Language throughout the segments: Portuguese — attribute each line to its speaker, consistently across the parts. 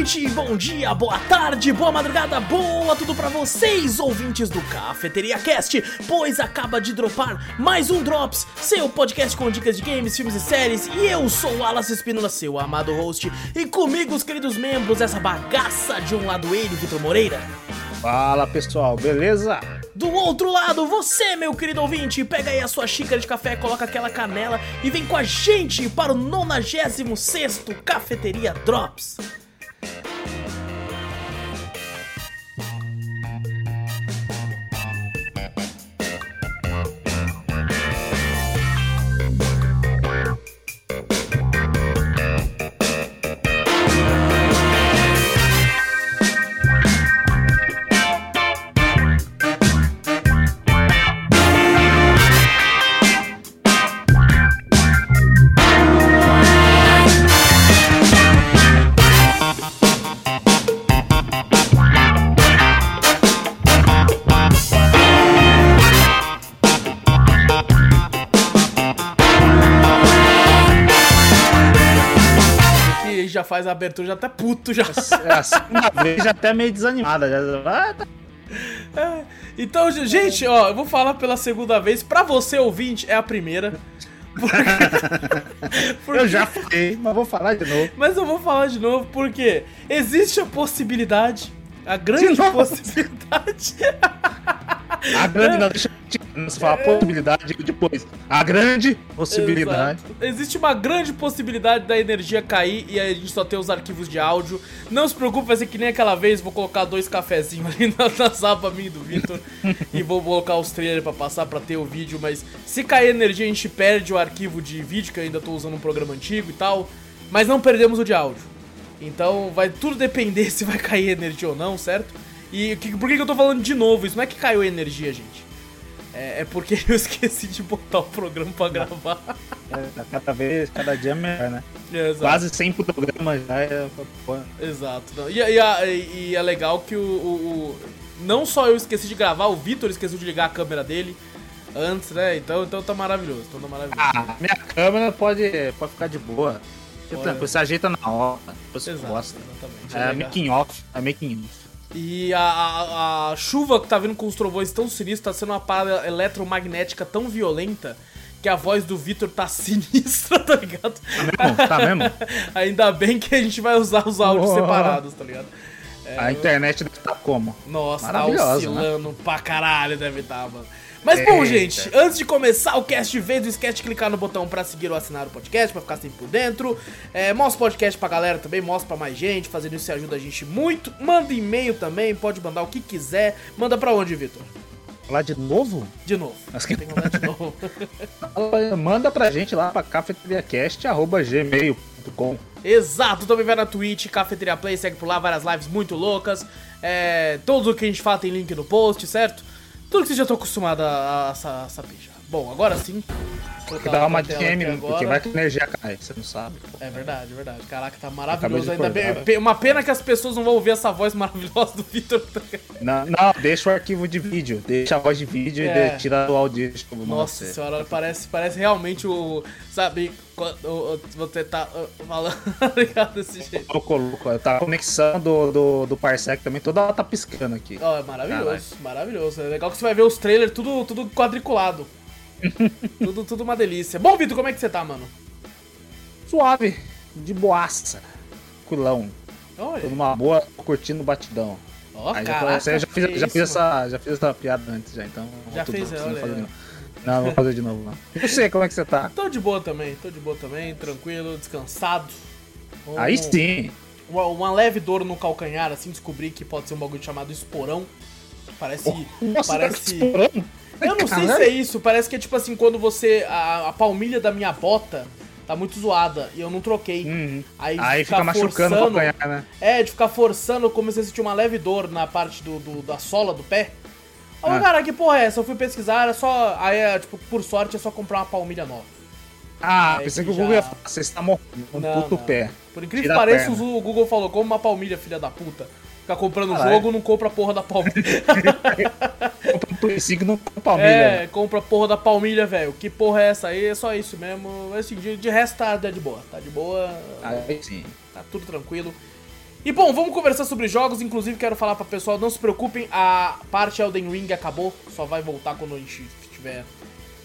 Speaker 1: noite, bom dia, boa tarde, boa madrugada, boa tudo pra vocês, ouvintes do Cafeteria Cast, pois acaba de dropar mais um Drops, seu podcast com dicas de games, filmes e séries, e eu sou o Wallace Espínola, seu amado host, e comigo os queridos membros dessa bagaça, de um lado ele, Vitor Moreira.
Speaker 2: Fala pessoal, beleza?
Speaker 1: Do outro lado, você, meu querido ouvinte, pega aí a sua xícara de café, coloca aquela canela e vem com a gente para o 96 Cafeteria Drops. Que faz a abertura, já tá puto já.
Speaker 2: É a segunda vez já até meio desanimada. Já... Tá.
Speaker 1: É, Então, gente, ó, eu vou falar pela segunda vez. Pra você, ouvinte, é a primeira. Porque-
Speaker 2: Eu já falei, mas vou falar de novo.
Speaker 1: Mas eu vou falar de novo porque existe a possibilidade, a grande possibilidade.
Speaker 2: A grande, não, deixa eu te falar, possibilidade depois. A grande possibilidade.
Speaker 1: Exato. Existe uma grande possibilidade da energia cair e a gente só ter os arquivos de áudio. Não se preocupe, vai ser que nem aquela vez, vou colocar dois cafezinhos ali na, na sapa minha do Victor e vou colocar os trailers pra passar pra ter o vídeo, mas se cair energia a gente perde o arquivo de vídeo, que eu ainda tô usando um programa antigo e tal, mas não perdemos o de áudio. Então vai tudo depender se vai cair energia ou não, certo? E que- por que, que eu tô falando de novo? Isso não é que caiu energia, gente. É, é porque eu esqueci de botar o programa pra gravar.
Speaker 2: É, cada vez, cada dia é melhor, né?
Speaker 1: Exato.
Speaker 2: Quase 100 programas já. É,
Speaker 1: Exato. E, e, a- e é legal que o, o- o- Não só eu esqueci de gravar, o Vitor esqueceu de ligar a câmera dele antes, né? Então, então tá maravilhoso. Então tá maravilhoso.
Speaker 2: Ah, minha câmera pode, pode ficar de boa.
Speaker 1: Olha.
Speaker 2: tranquilo, Você ajeita na hora. Você
Speaker 1: Exato,
Speaker 2: gosta.
Speaker 1: exatamente.
Speaker 2: É
Speaker 1: legal.
Speaker 2: making off. É making off.
Speaker 1: E a, a- a chuva que tá vindo com os trovões tão sinistros, tá sendo uma parada eletromagnética tão violenta que a voz do Vitor tá sinistra, tá ligado?
Speaker 2: Tá mesmo? Tá mesmo?
Speaker 1: Ainda bem que a gente vai usar os áudios
Speaker 2: Oh.
Speaker 1: separados, tá ligado?
Speaker 2: A internet deve estar como?
Speaker 1: Nossa, tá
Speaker 2: Maravilhosa,
Speaker 1: oscilando pra caralho, deve estar, mano. Mas
Speaker 2: É,
Speaker 1: bom,
Speaker 2: Eita.
Speaker 1: gente, antes de começar o cast de vez, não esquece de clicar no botão pra seguir ou assinar o podcast, pra ficar sempre por dentro. É, mostra o podcast pra galera também, mostra pra mais gente, fazendo isso ajuda a gente muito. Manda e-mail também, pode mandar o que quiser. Manda pra onde, Vitor?
Speaker 2: Falar de novo?
Speaker 1: De novo.
Speaker 2: Mas que-
Speaker 1: Tem que mandar de novo.
Speaker 2: Manda pra gente lá pra cafeteriacast.gmail.com
Speaker 1: Exato, também vai na Twitch, Cafeteria Play, segue por lá, várias lives muito loucas. É, tudo o que a gente fala tem link no post, certo? Tudo que vocês já estão acostumados a, a, a saber. Bom, agora sim. Vou
Speaker 2: Que dá uma DM, né? porque vai que a energia cai, você não sabe.
Speaker 1: É verdade, é verdade. Caraca, tá maravilhoso. Ainda bem, uma pena que as pessoas não vão ouvir essa voz maravilhosa do Victor.
Speaker 2: Não, não, deixa o arquivo de vídeo, deixa a voz de vídeo
Speaker 1: É.
Speaker 2: e tira o áudio.
Speaker 1: Nossa
Speaker 2: você.
Speaker 1: senhora, parece, parece realmente o. Sabe, você tá falando ligado desse jeito.
Speaker 2: Louco, louco. Tá a conexão do, do, do Parsec também, toda hora tá piscando aqui.
Speaker 1: Ó, é maravilhoso, maravilhoso. É legal que você vai ver os trailers tudo, tudo quadriculado. Tudo, tudo uma delícia. Bom, Vitor, como é que você tá, mano?
Speaker 2: Suave, de boaça, culão.
Speaker 1: Olha.
Speaker 2: Tô numa boa, curtindo o batidão.
Speaker 1: Ó,
Speaker 2: Aí já,
Speaker 1: caraca,
Speaker 2: eu já, fiz, já, fiz essa, já fiz essa piada antes, já, então.
Speaker 1: Já
Speaker 2: tudo,
Speaker 1: fez,
Speaker 2: não
Speaker 1: olha
Speaker 2: vou fazer
Speaker 1: aí,
Speaker 2: de novo. Não, não vou fazer de novo, não. E você, como é que você tá?
Speaker 1: Tô de boa também, tô de boa também, tranquilo, descansado. Um-
Speaker 2: Aí sim.
Speaker 1: Uma, uma leve dor no calcanhar, assim, descobri que pode ser um bagulho chamado esporão. Parece.
Speaker 2: Nossa,
Speaker 1: parece.
Speaker 2: tá estourando.
Speaker 1: Eu não sei se é isso, parece que é tipo assim, quando você. A, a palmilha da minha bota tá muito zoada e eu não troquei.
Speaker 2: Uhum.
Speaker 1: Aí,
Speaker 2: Aí
Speaker 1: ficar
Speaker 2: fica machucando o
Speaker 1: forçando-
Speaker 2: calcanhar, né?
Speaker 1: É, de ficar forçando, eu comecei a sentir uma leve dor na parte do, do- da sola do pé. Aí,
Speaker 2: Ah.
Speaker 1: cara, que porra é essa? Eu fui pesquisar, era só. Aí, é, tipo, por sorte, é só comprar uma palmilha nova.
Speaker 2: Ah,
Speaker 1: É
Speaker 2: pensei
Speaker 1: que
Speaker 2: que o Google
Speaker 1: já-
Speaker 2: ia falar, você está morrendo com um puto
Speaker 1: não.
Speaker 2: pé.
Speaker 1: Por incrível que pareça, o Google falou, como uma palmilha, filha da puta. Fica comprando
Speaker 2: Caralho.
Speaker 1: jogo, não compra a porra da palmilha.
Speaker 2: Compra Play 5 não compra palmilha.
Speaker 1: é,
Speaker 2: né?
Speaker 1: compra a porra da palmilha, velho. Que porra é essa aí? É só isso mesmo. Assim, de, de resto tá, tá de boa. Tá de boa.
Speaker 2: Aí sim.
Speaker 1: Tá tudo tranquilo. E bom, vamos conversar sobre jogos. Inclusive, quero falar pra pessoal: não se preocupem, a parte Elden Ring acabou. Só vai voltar quando a gente estiver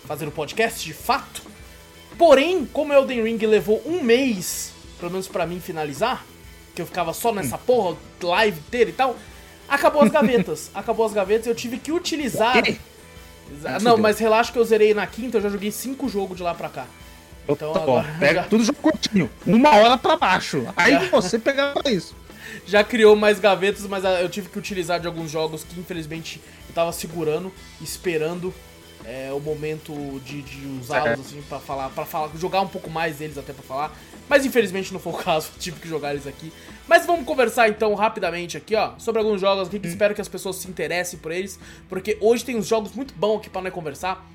Speaker 1: fazendo podcast de fato. Porém, como Elden Ring levou um mês, pelo menos pra mim, finalizar, que eu ficava só nessa porra, live inteira e tal, acabou as gavetas. acabou as gavetas e eu tive que utilizar. Não, mas relaxa que eu zerei na quinta, eu já joguei cinco jogos de lá pra cá. Então
Speaker 2: Tá bom,
Speaker 1: agora
Speaker 2: pega
Speaker 1: já-
Speaker 2: tudo jogo curtinho, uma hora pra baixo. Aí você pegava isso.
Speaker 1: já criou mais gavetas, mas ah, eu tive que utilizar de alguns jogos que infelizmente eu tava segurando, esperando é, o momento de, de usá-los assim para falar, para falar, jogar um pouco mais deles até pra falar. Mas infelizmente não foi o caso, tive que jogar eles aqui. Mas vamos conversar então rapidamente aqui, ó, sobre alguns jogos aqui que espero que as pessoas se interessem por eles, porque hoje tem uns jogos muito bons aqui para nós conversar.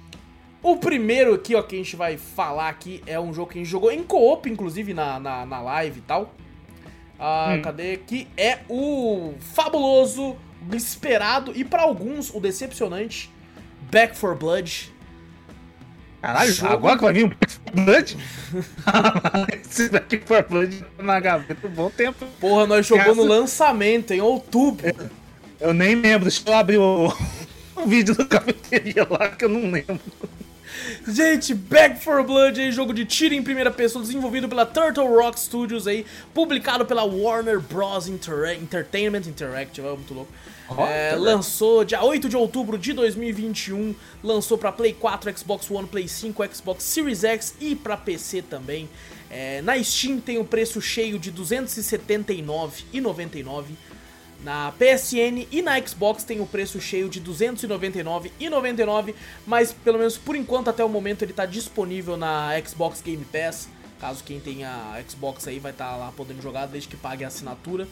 Speaker 1: O primeiro aqui, ó, que a gente vai falar aqui é um jogo que a gente jogou em co-op, inclusive na, na, na live e tal. Ah,
Speaker 2: Hum.
Speaker 1: cadê? Que é o fabuloso, o esperado e pra alguns o decepcionante Back for Blood.
Speaker 2: Caralho,
Speaker 1: Jogo-
Speaker 2: agora que vai vir um Back 4 Blood? Esse Back 4 Blood na gaveta um bom tempo.
Speaker 1: Porra, nós jogamos no lançamento em outubro.
Speaker 2: Eu nem lembro, deixa eu abrir o, o vídeo da cafeteria lá que eu não lembro.
Speaker 1: Gente, Back for Blood aí, jogo de tiro em primeira pessoa, desenvolvido pela Turtle Rock Studios aí, publicado pela Warner Bros. Inter Entertainment Interactive, é muito louco. É,
Speaker 2: tá
Speaker 1: lançou dia 8 de outubro de 2021, lançou pra Play 4, Xbox One, Play 5, Xbox Series X e pra PC também. É, na Steam tem o preço cheio de R$ 279,99. Na PSN e na Xbox tem o preço cheio de R$ 299,99, mas pelo menos por enquanto até o momento ele tá disponível na Xbox Game Pass. Caso quem tenha Xbox aí vai estar lá podendo jogar desde que pague a assinatura.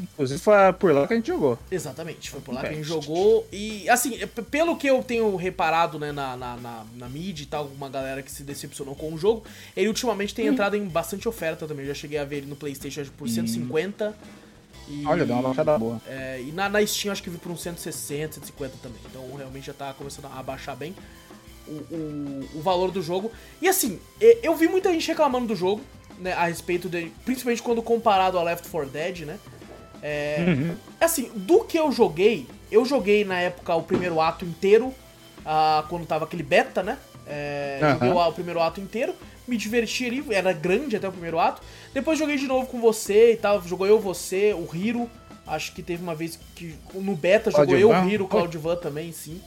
Speaker 2: Inclusive foi por lá que a gente jogou.
Speaker 1: Exatamente, foi por lá que a gente jogou. E assim, p- pelo que eu tenho reparado né, na, na, na, na mídia e tal, uma galera que se decepcionou com o jogo, ele ultimamente tem entrado em bastante oferta também. Eu já cheguei a ver ele no Playstation por 150. E,
Speaker 2: Olha, deu uma baixada boa.
Speaker 1: é, e na, na Steam acho que vi por uns 160, 150 também. Então realmente já tá começando a baixar bem o, o, o valor do jogo. E assim, eu vi muita gente reclamando do jogo, né, a respeito dele, principalmente quando comparado a Left 4 Dead, né? É,
Speaker 2: Uhum.
Speaker 1: Assim, do que eu joguei, eu joguei na época o primeiro ato inteiro, ah, quando tava aquele beta, né? É,
Speaker 2: Aham.
Speaker 1: Joguei o, o primeiro ato inteiro, me diverti ali, era grande até o primeiro ato. Depois joguei de novo com você e tal, jogou eu, você, o Hiro. Acho que teve uma vez que no beta jogou eu, o? Hiro, o Claudivan também, sim.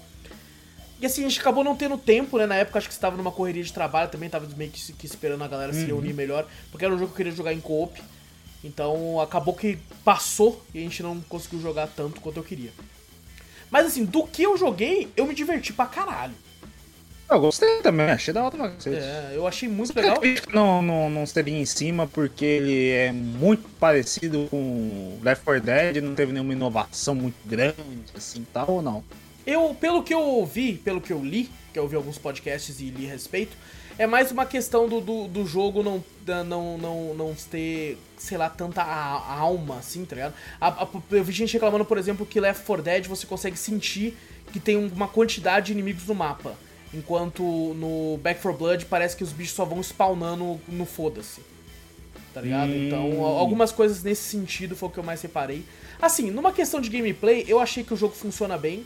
Speaker 1: E assim, a gente acabou não tendo tempo, né? Na época acho que você tava numa correria de trabalho também, tava meio que, que esperando a galera se reunir melhor, porque era um jogo que eu queria jogar em co-op. Então acabou que passou e a gente não conseguiu jogar tanto quanto eu queria. Mas assim, do que eu joguei, eu me diverti pra caralho.
Speaker 2: Eu gostei também, achei da hora pra cacete.
Speaker 1: É, eu achei muito
Speaker 2: que
Speaker 1: legal.
Speaker 2: Não, não, não seria em cima porque ele é muito parecido com Left 4 Dead, não teve nenhuma inovação muito grande, assim, tal ou não?
Speaker 1: Eu, pelo que eu ouvi, pelo que eu li, que eu ouvi alguns podcasts e li a respeito, é mais uma questão do, do, do jogo não, não, não, não ter, sei lá, tanta a- a alma, assim, tá ligado? A- a- eu vi gente reclamando, por exemplo, que Left 4 Dead você consegue sentir que tem uma quantidade de inimigos no mapa. Enquanto no Back 4 Blood parece que os bichos só vão spawnando no foda-se. Tá ligado?
Speaker 2: Hum.
Speaker 1: Então, al- algumas coisas nesse sentido foi o que eu mais reparei. Assim, numa questão de gameplay, eu achei que o jogo funciona bem.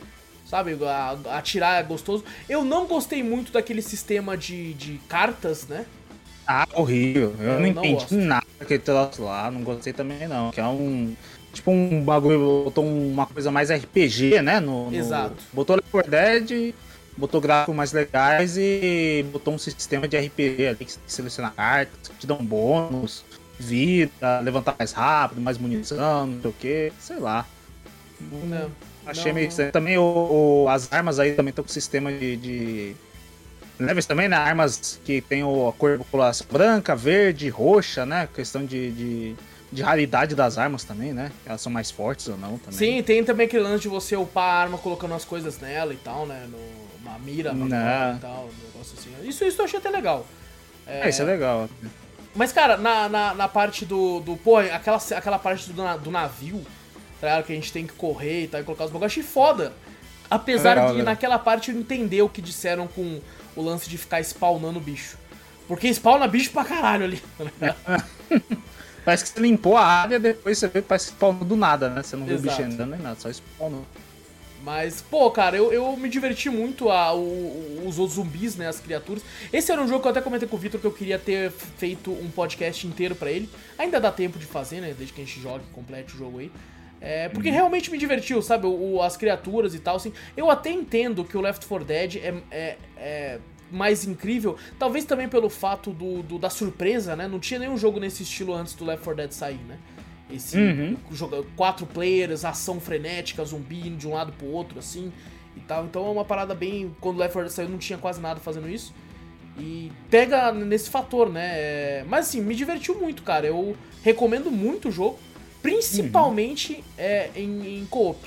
Speaker 1: Sabe? Atirar é gostoso. Eu não gostei muito daquele sistema de, de cartas, né?
Speaker 2: Ah, horrível. Eu,
Speaker 1: Eu
Speaker 2: não entendi
Speaker 1: gosto.
Speaker 2: nada daquele troço lá, não gostei também não. Que é um. Tipo um bagulho, botou uma coisa mais RPG, né? No, no-
Speaker 1: Exato.
Speaker 2: Botou Left 4 Dead, botou gráficos mais legais e botou um sistema de RPG ali que seleciona cartas, que te dão bônus, vida, levantar mais rápido, mais munição, não sei o que, sei lá.
Speaker 1: Não,
Speaker 2: Achei meio estranho. Também o, o- as armas aí também estão com sistema de. de... Isso também, né? Armas que tem o, a cor coloração branca, verde, roxa, né? Questão de, de, de raridade das armas também, né? Elas são mais fortes ou não também.
Speaker 1: Sim, tem também aquele lance de você upar a arma colocando as coisas nela e tal, né? No, uma mira e tal, um negócio assim. Isso, isso eu achei até legal.
Speaker 2: É, isso é legal.
Speaker 1: Mas, cara, na, na, na parte do. do pô, aquela, aquela parte do, do navio, Que a gente tem que correr e tal, e colocar os bagulhos, achei foda. Apesar
Speaker 2: Legal,
Speaker 1: de
Speaker 2: legal.
Speaker 1: naquela parte eu entender o que disseram com o lance de ficar spawnando bicho. Porque spawna bicho pra caralho ali. tá?
Speaker 2: Parece que você limpou a área, depois você vê, parece que spawnou do nada, né? Você não viu o bicho
Speaker 1: Exato.
Speaker 2: andando nem nada, só spawnou.
Speaker 1: Mas, pô, cara, eu, eu me diverti muito a, o- os outros zumbis, né, as criaturas. Esse era um jogo que eu até comentei com o Victor que eu queria ter feito um podcast inteiro pra ele. Ainda dá tempo de fazer, né, desde que a gente jogue, complete o jogo aí. É, porque realmente me divertiu, sabe, o, o- as criaturas e tal, assim. Eu até entendo que o Left 4 Dead é, é, é mais incrível, talvez também pelo fato do, do- da surpresa, né, não tinha nenhum jogo nesse estilo antes do Left 4 Dead sair, né. Esse
Speaker 2: Uhum.
Speaker 1: joga quatro players, ação frenética, zumbi indo de um lado pro outro, assim, e tal. Então é uma parada bem. Quando o Left 4 Dead saiu, não tinha quase nada fazendo isso. E pega nesse fator, né? É, Mas assim, me divertiu muito, cara. Eu recomendo muito o jogo, principalmente é, em, em co-op.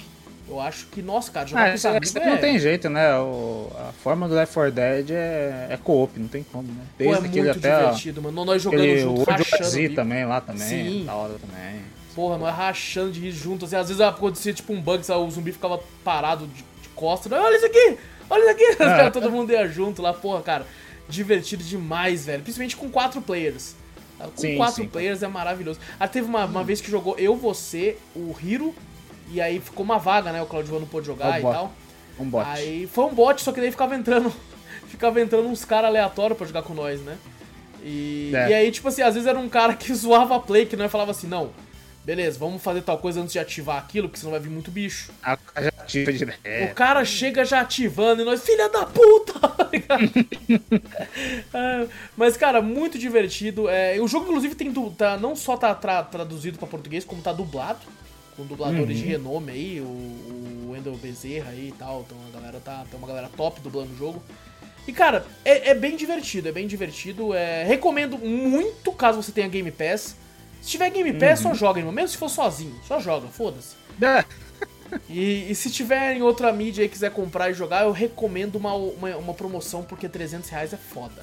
Speaker 1: Eu acho que, nossa, cara, jogar
Speaker 2: Ah,
Speaker 1: com os
Speaker 2: isso,
Speaker 1: amigos
Speaker 2: isso
Speaker 1: é...
Speaker 2: não tem jeito, né? O- a forma do Left 4 Dead é, é co-op, não tem como, né?
Speaker 1: Pô, é
Speaker 2: Desde aquele
Speaker 1: muito
Speaker 2: até ó,
Speaker 1: divertido, mano. Nós jogando
Speaker 2: aquele
Speaker 1: junto,
Speaker 2: World
Speaker 1: rachando.
Speaker 2: Z também lá também,
Speaker 1: Sim.
Speaker 2: da hora também.
Speaker 1: Porra, nós rachando de rir junto. Assim, às vezes acontecia tipo um bug, sabe? o zumbi ficava parado de, de costas. né? Olha isso aqui! Olha isso aqui!
Speaker 2: É.
Speaker 1: Todo mundo ia junto lá, porra, cara. Divertido demais, velho. Principalmente com quatro players. Com
Speaker 2: Sim,
Speaker 1: quatro
Speaker 2: sim.
Speaker 1: players é maravilhoso. Ah, teve uma, uma vez que jogou eu, você, o Hiro. E aí ficou uma vaga, né? O Claudio não pôde jogar
Speaker 2: É o
Speaker 1: e
Speaker 2: bot.
Speaker 1: tal.
Speaker 2: Um bot.
Speaker 1: Aí foi um bot, só que daí ficava entrando. ficava entrando uns caras aleatórios pra jogar com nós, né? E,
Speaker 2: É.
Speaker 1: e aí, tipo assim, às vezes era um cara que zoava a play, que nós falava assim, não, beleza, vamos fazer tal coisa antes de ativar aquilo, porque senão vai vir muito bicho.
Speaker 2: A já ativa direto.
Speaker 1: O cara chega já ativando e nós, filha da puta! É, mas, cara, muito divertido. É, o jogo, inclusive, tem tá, não só tá tra- traduzido pra português, como tá dublado. Com dubladores de renome aí, o, o Wendel Bezerra aí e tal. Então a galera tá. Tem uma galera top dublando o jogo. E, cara, é, é bem divertido, é bem divertido. É, recomendo muito caso você tenha Game Pass. Se tiver Game Pass, só joga, irmão. Mesmo se for sozinho, só joga, foda-se.
Speaker 2: É,
Speaker 1: E, e se tiver em outra mídia e quiser comprar e jogar, eu recomendo uma, uma, uma promoção, porque 300 reais é foda.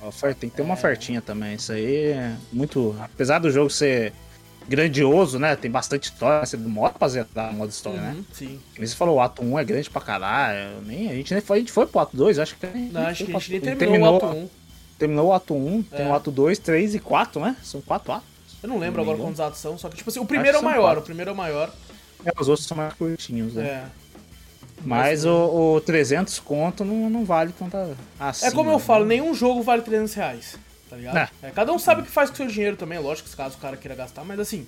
Speaker 2: oferta, tem que ter uma ofertinha também. Isso aí é muito. Apesar do jogo ser grandioso, né? Tem bastante história, você demora pra zerar o modo história, né?
Speaker 1: Uhum, sim.
Speaker 2: Que nem Você falou, o ato 1 é grande pra caralho. Nem, a, gente nem foi, a gente foi pro ato 2, acho que
Speaker 1: Não, acho que a gente nem
Speaker 2: pro-
Speaker 1: terminou, o ato 1.
Speaker 2: Terminou o ato 1, tem
Speaker 1: É.
Speaker 2: o ato 2, 3 e 4, né? São 4 atos.
Speaker 1: Eu não lembro
Speaker 2: Não
Speaker 1: agora quantos atos são, só que, tipo assim, o primeiro é o maior,
Speaker 2: quatro.
Speaker 1: o primeiro é o maior.
Speaker 2: É, os outros são mais curtinhos, né?
Speaker 1: É.
Speaker 2: Mas o, o 300 conto não, não vale tanta assim.
Speaker 1: É como eu
Speaker 2: né?
Speaker 1: falo, nenhum jogo vale 300 reais, tá ligado?
Speaker 2: É.
Speaker 1: É, cada um sabe o que faz com o seu dinheiro também, lógico, caso o cara queira gastar, mas assim,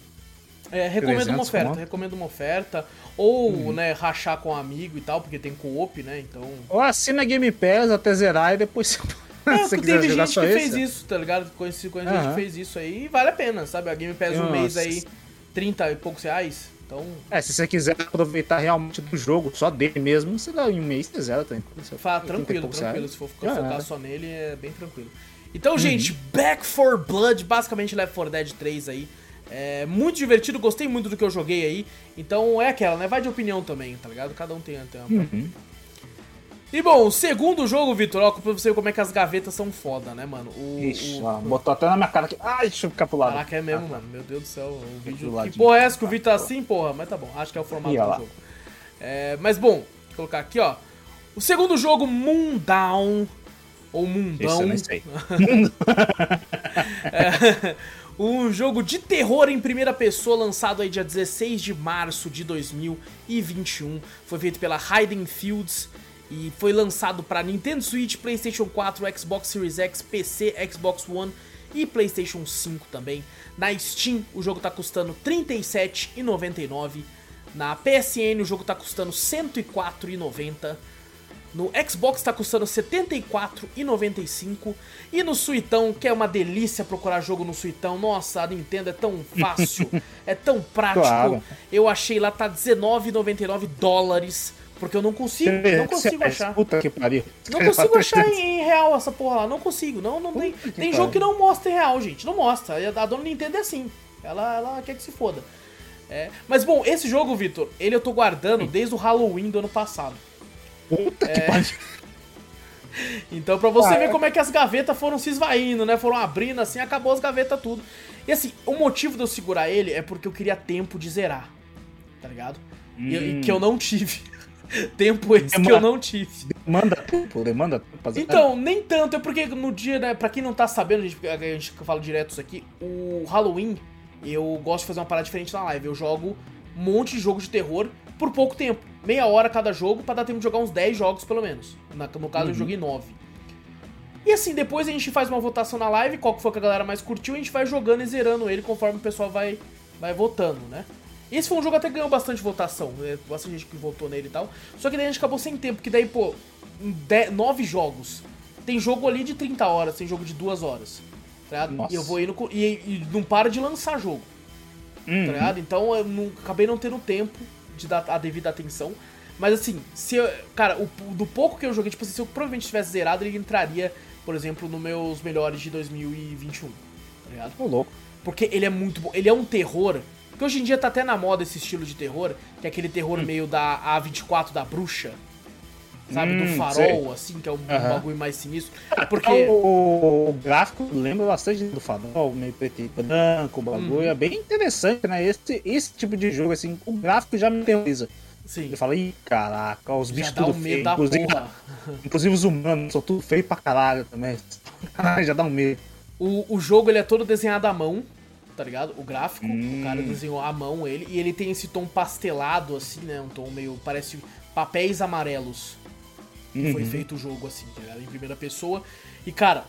Speaker 1: é, recomendo uma
Speaker 2: 300
Speaker 1: oferta,
Speaker 2: conto.
Speaker 1: recomendo uma oferta, ou,
Speaker 2: Uhum.
Speaker 1: né, rachar com um amigo e tal, porque tem co-op, né, então...
Speaker 2: Ou assina Game Pass até zerar e depois você,
Speaker 1: É,
Speaker 2: se
Speaker 1: teve gente que
Speaker 2: esse.
Speaker 1: fez isso, tá ligado? Conheci, conheci gente
Speaker 2: Aham.
Speaker 1: que fez isso aí e vale a pena, sabe? A Game Pass um
Speaker 2: Nossa.
Speaker 1: mês aí, 30 e poucos reais, então...
Speaker 2: É, se você quiser aproveitar realmente do jogo, só dele mesmo, você dá em um mês você zera também.
Speaker 1: Fala, tranquilo, tranquilo. Se for ficar focar só nele, é bem tranquilo. Então, gente, Back for Blood, basicamente Left 4 Dead 3 aí. É muito divertido, gostei muito do que eu joguei aí. Então é aquela, né? Vai de opinião também, tá ligado? Cada um tem, tem uma.
Speaker 2: Uhum.
Speaker 1: E bom, o segundo jogo, Vitor, ó, pra você ver como é que as gavetas são foda, né, mano? O,
Speaker 2: Ixi,
Speaker 1: o-
Speaker 2: ó, botou até na minha cara aqui. Ai, deixa eu ficar pro lado.
Speaker 1: Caraca, é mesmo, mano. Meu Deus do céu, o vídeo. Que porra é essa que o vídeo tá assim, porra? Mas tá bom, acho que é o formato do jogo. É, mas bom, vou colocar aqui, ó. O segundo jogo, Moondown. Ou
Speaker 2: Isso
Speaker 1: Mundão.
Speaker 2: eu nem sei.
Speaker 1: É, um jogo de terror em primeira pessoa lançado aí dia 16 de março de 2021. Foi feito pela Hiding Fields e foi lançado para Nintendo Switch, PlayStation 4, Xbox Series X, PC, Xbox One e PlayStation 5 também. Na Steam o jogo tá custando R$ 37,99. Na PSN o jogo tá custando R$ 104,90. No Xbox tá custando R$ 74,95 e no Suitão, que é uma delícia procurar jogo no Suitão. Nossa, a Nintendo é tão fácil, é tão prático.
Speaker 2: Claro.
Speaker 1: Eu achei lá tá R$19,99 dólares, porque eu não consigo, não consigo achar.
Speaker 2: Puta que pariu.
Speaker 1: Não consigo achar em, real essa porra lá, não consigo. Não, não tem. Tem jogo que não mostra em real, gente. Não mostra. E A dona Nintendo é assim. Ela, ela quer que se foda. É, Mas bom, esse jogo, Vitor, ele eu tô guardando desde o Halloween do ano passado.
Speaker 2: Puta
Speaker 1: É.
Speaker 2: que pariu.
Speaker 1: Então, pra você
Speaker 2: Ah,
Speaker 1: ver
Speaker 2: é.
Speaker 1: como é que as gavetas foram se esvaindo, né? Foram abrindo assim, acabou as gavetas tudo. E assim, o motivo de eu segurar ele é porque eu queria tempo de zerar. Tá ligado? E, e
Speaker 2: Hum.
Speaker 1: que eu não tive. tempo esse que eu não tive.
Speaker 2: Manda tempo, demanda tempo.
Speaker 1: Então, nem tanto, é porque no dia, né, pra quem não tá sabendo, a gente, a gente fala direto isso aqui, o Halloween, eu gosto de fazer uma parada diferente na live. Eu jogo um monte de jogo de terror por pouco tempo. Meia hora cada jogo pra dar tempo de jogar uns 10 jogos pelo menos. Na- no caso eu
Speaker 2: Uhum.
Speaker 1: joguei 9. E assim, depois a gente faz uma votação na live, qual que foi que a galera mais curtiu, e a gente vai jogando e zerando ele conforme o pessoal vai, vai votando, né? Esse foi um jogo que até ganhou bastante votação, né? bastante gente que votou nele e tal. Só que daí a gente acabou sem tempo, porque daí, pô, de- nove jogos. Tem jogo ali de 30 horas, tem jogo de 2 horas. Tá. E eu vou indo. E, e não para de lançar jogo,
Speaker 2: Uhum.
Speaker 1: tá ligado? Então eu não, acabei não tendo tempo de dar a devida atenção. Mas assim, se eu, Cara, o, do pouco que eu joguei, tipo assim, se eu provavelmente tivesse zerado, ele entraria, por exemplo, nos meus melhores de 2021. Tá ligado?
Speaker 2: Ô, louco.
Speaker 1: Porque ele é muito bom. Ele é um terror. Que hoje em dia tá até na moda esse estilo de terror, que é aquele terror
Speaker 2: Hum.
Speaker 1: meio da A24 da bruxa. Sabe? do
Speaker 2: Hum,
Speaker 1: farol, assim, que é um bagulho mais sinistro. Porque.
Speaker 2: O, o- gráfico lembra bastante do farol, meio preto e branco, o bagulho.
Speaker 1: Uhum.
Speaker 2: É bem interessante, né? Esse, esse tipo de jogo, assim, o gráfico já me terroriza.
Speaker 1: Sim.
Speaker 2: Ele fala, ih, caraca, os
Speaker 1: Já
Speaker 2: bichos
Speaker 1: dá
Speaker 2: tudo
Speaker 1: um
Speaker 2: feio. Inclusive, inclusive os humanos são tudo feio pra caralho também. Caralho, já dá um medo.
Speaker 1: O, o jogo ele é todo desenhado à mão, tá ligado? O gráfico,
Speaker 2: Hum.
Speaker 1: o cara desenhou à mão ele, e ele tem esse tom pastelado, assim, né? Um tom meio. parece papéis amarelos. que Foi
Speaker 2: Uhum.
Speaker 1: feito o jogo assim, tá ligado? Em primeira pessoa. E cara,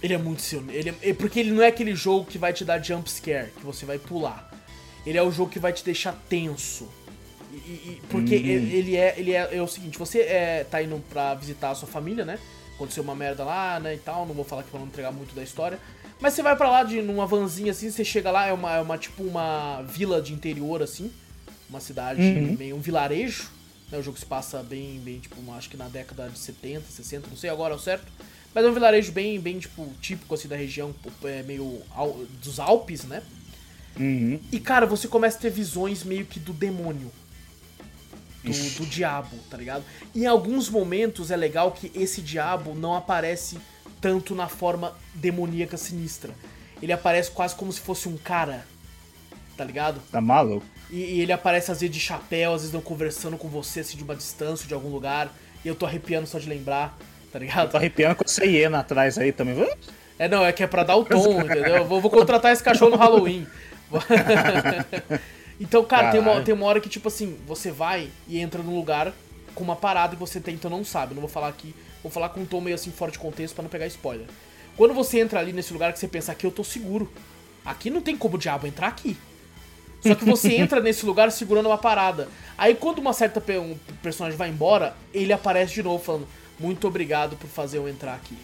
Speaker 1: ele é muito seu. Ele é, é porque ele não é aquele jogo que vai te dar jump scare, que você vai pular. Ele é o jogo que vai te deixar tenso. E- e- porque
Speaker 2: Hum.
Speaker 1: ele, ele é, ele é, é o seguinte, você é, tá indo pra visitar a sua família, né? Aconteceu uma merda lá, né, e tal, não vou falar aqui pra não entregar muito da história. Mas você vai pra lá de numa vanzinha assim, você chega lá, é uma, é uma tipo uma vila de interior assim, uma cidade
Speaker 2: Uhum.
Speaker 1: meio um vilarejo. Né, o jogo se passa bem, bem, tipo, acho que na década de 70, 60, não sei agora ao certo. Mas é um vilarejo bem, bem, tipo, típico assim da região, é, meio al- dos Alpes, né?
Speaker 2: Uhum.
Speaker 1: E cara, você começa a ter visões meio que do demônio. Do, do diabo, tá ligado? Em alguns momentos é legal que esse diabo não aparece tanto na forma demoníaca sinistra. Ele aparece quase como se fosse um cara, tá ligado?
Speaker 2: Tá maluco?
Speaker 1: E, e ele aparece às vezes de chapéu, às vezes não conversando com você assim de uma distância, de algum lugar. E eu tô arrepiando só de lembrar, tá ligado?
Speaker 2: Tô arrepiando com essa hiena atrás aí também.
Speaker 1: É, não, é que é pra dar o tom, entendeu? Eu vou, vou contratar esse cachorro no Halloween. então, cara, tem uma, tem uma hora que, tipo assim, você vai e entra num lugar com uma parada que você até então não sabe. Não vou falar aqui, vou falar com um tom meio assim fora de contexto pra não pegar spoiler. Quando você entra ali nesse lugar que você pensa, aqui eu tô seguro. Aqui não tem como o diabo entrar aqui. Só que você entra nesse lugar segurando uma parada. Aí quando uma certa pe- um personagem vai embora, ele aparece de novo falando, muito obrigado por fazer eu entrar aqui.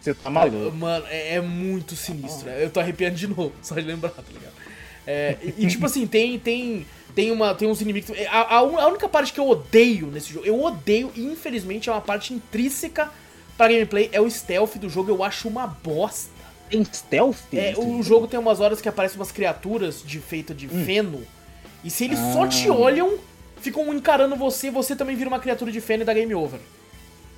Speaker 2: Você tá maluco.
Speaker 1: Mano, é, é muito sinistro. Eu tô arrepiando de novo, só de lembrar, tá ligado? É, e, tipo assim, tem, tem, tem, uma, tem uns inimigos. A, a a única parte que eu odeio nesse jogo, eu odeio, e infelizmente é uma parte intrínseca pra gameplay, é o stealth do jogo, eu acho uma bosta.
Speaker 2: Tem stealth?
Speaker 1: É, o jogo tem umas horas que aparecem umas criaturas de feita de feno, e se eles só te
Speaker 2: Ah.
Speaker 1: olham, ficam encarando você, você também vira uma criatura de feno e dá game over.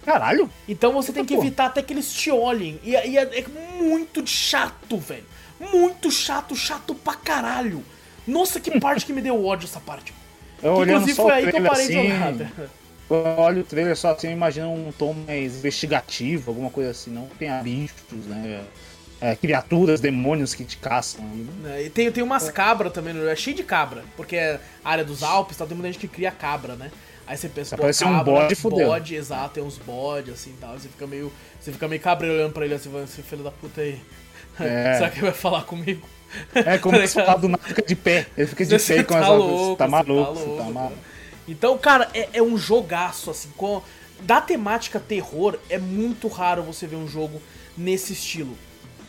Speaker 2: Caralho.
Speaker 1: Então você tem que
Speaker 2: Pô.
Speaker 1: evitar até que eles te olhem. E, e é, é muito chato, velho. Muito chato, chato pra caralho. Nossa, que parte que me deu ódio essa parte.
Speaker 2: Eu
Speaker 1: Que, inclusive foi aí que eu parei de
Speaker 2: assim,
Speaker 1: jogar.
Speaker 2: Eu olho o trailer só assim, eu imagino um tom mais investigativo, alguma coisa assim. Não tem bichos, né? É, criaturas, demônios que te caçam. né?
Speaker 1: Né, E tem, tem umas cabras também, é cheio de cabra. Porque é área dos Alpes, tá, tem muita gente que cria cabra, né? Aí você pensa, pô,
Speaker 2: Aparece um
Speaker 1: cabra,
Speaker 2: bode, fudeu.
Speaker 1: bode, exato, tem uns bodes assim e tal. Você fica meio. Você fica meio cabreiro olhando pra ele assim, esse filho da puta aí.
Speaker 2: É.
Speaker 1: Será que ele vai falar comigo?
Speaker 2: É como
Speaker 1: Tá
Speaker 2: se falar do nada fica de pé. Ele fica de
Speaker 1: Você
Speaker 2: pé com
Speaker 1: tá
Speaker 2: as
Speaker 1: louco,
Speaker 2: Você tá
Speaker 1: você
Speaker 2: maluco,
Speaker 1: tá
Speaker 2: você tá
Speaker 1: louco,
Speaker 2: maluco.
Speaker 1: Então, cara, é, é um jogaço, assim, com... Da temática terror, é muito raro você ver um jogo nesse estilo,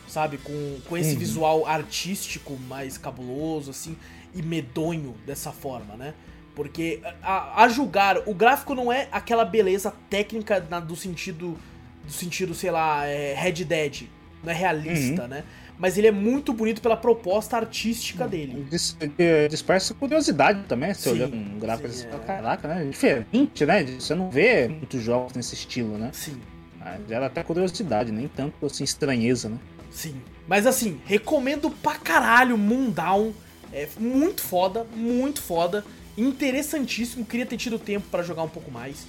Speaker 1: sabe? Com, com esse
Speaker 2: Uhum.
Speaker 1: visual artístico mais cabuloso, assim, e medonho dessa forma, né? Porque, a, a julgar, o gráfico não é aquela beleza técnica na- do sentido, do sentido, sei lá, é, Red Dead, não é realista, né? Mas ele é muito bonito pela proposta artística dele.
Speaker 2: Des, eh, dispersa curiosidade também, você
Speaker 1: Sim,
Speaker 2: olhando um gráfico
Speaker 1: sim,
Speaker 2: assim,
Speaker 1: é.
Speaker 2: caraca, né? Diferente, né? Você não vê muitos jogos nesse estilo, né?
Speaker 1: Sim.
Speaker 2: Mas Gera até curiosidade, nem tanto assim estranheza, né?
Speaker 1: Sim. Mas assim, recomendo pra caralho Moondown. É muito foda, muito foda. Interessantíssimo. Queria ter tido tempo pra jogar um pouco mais.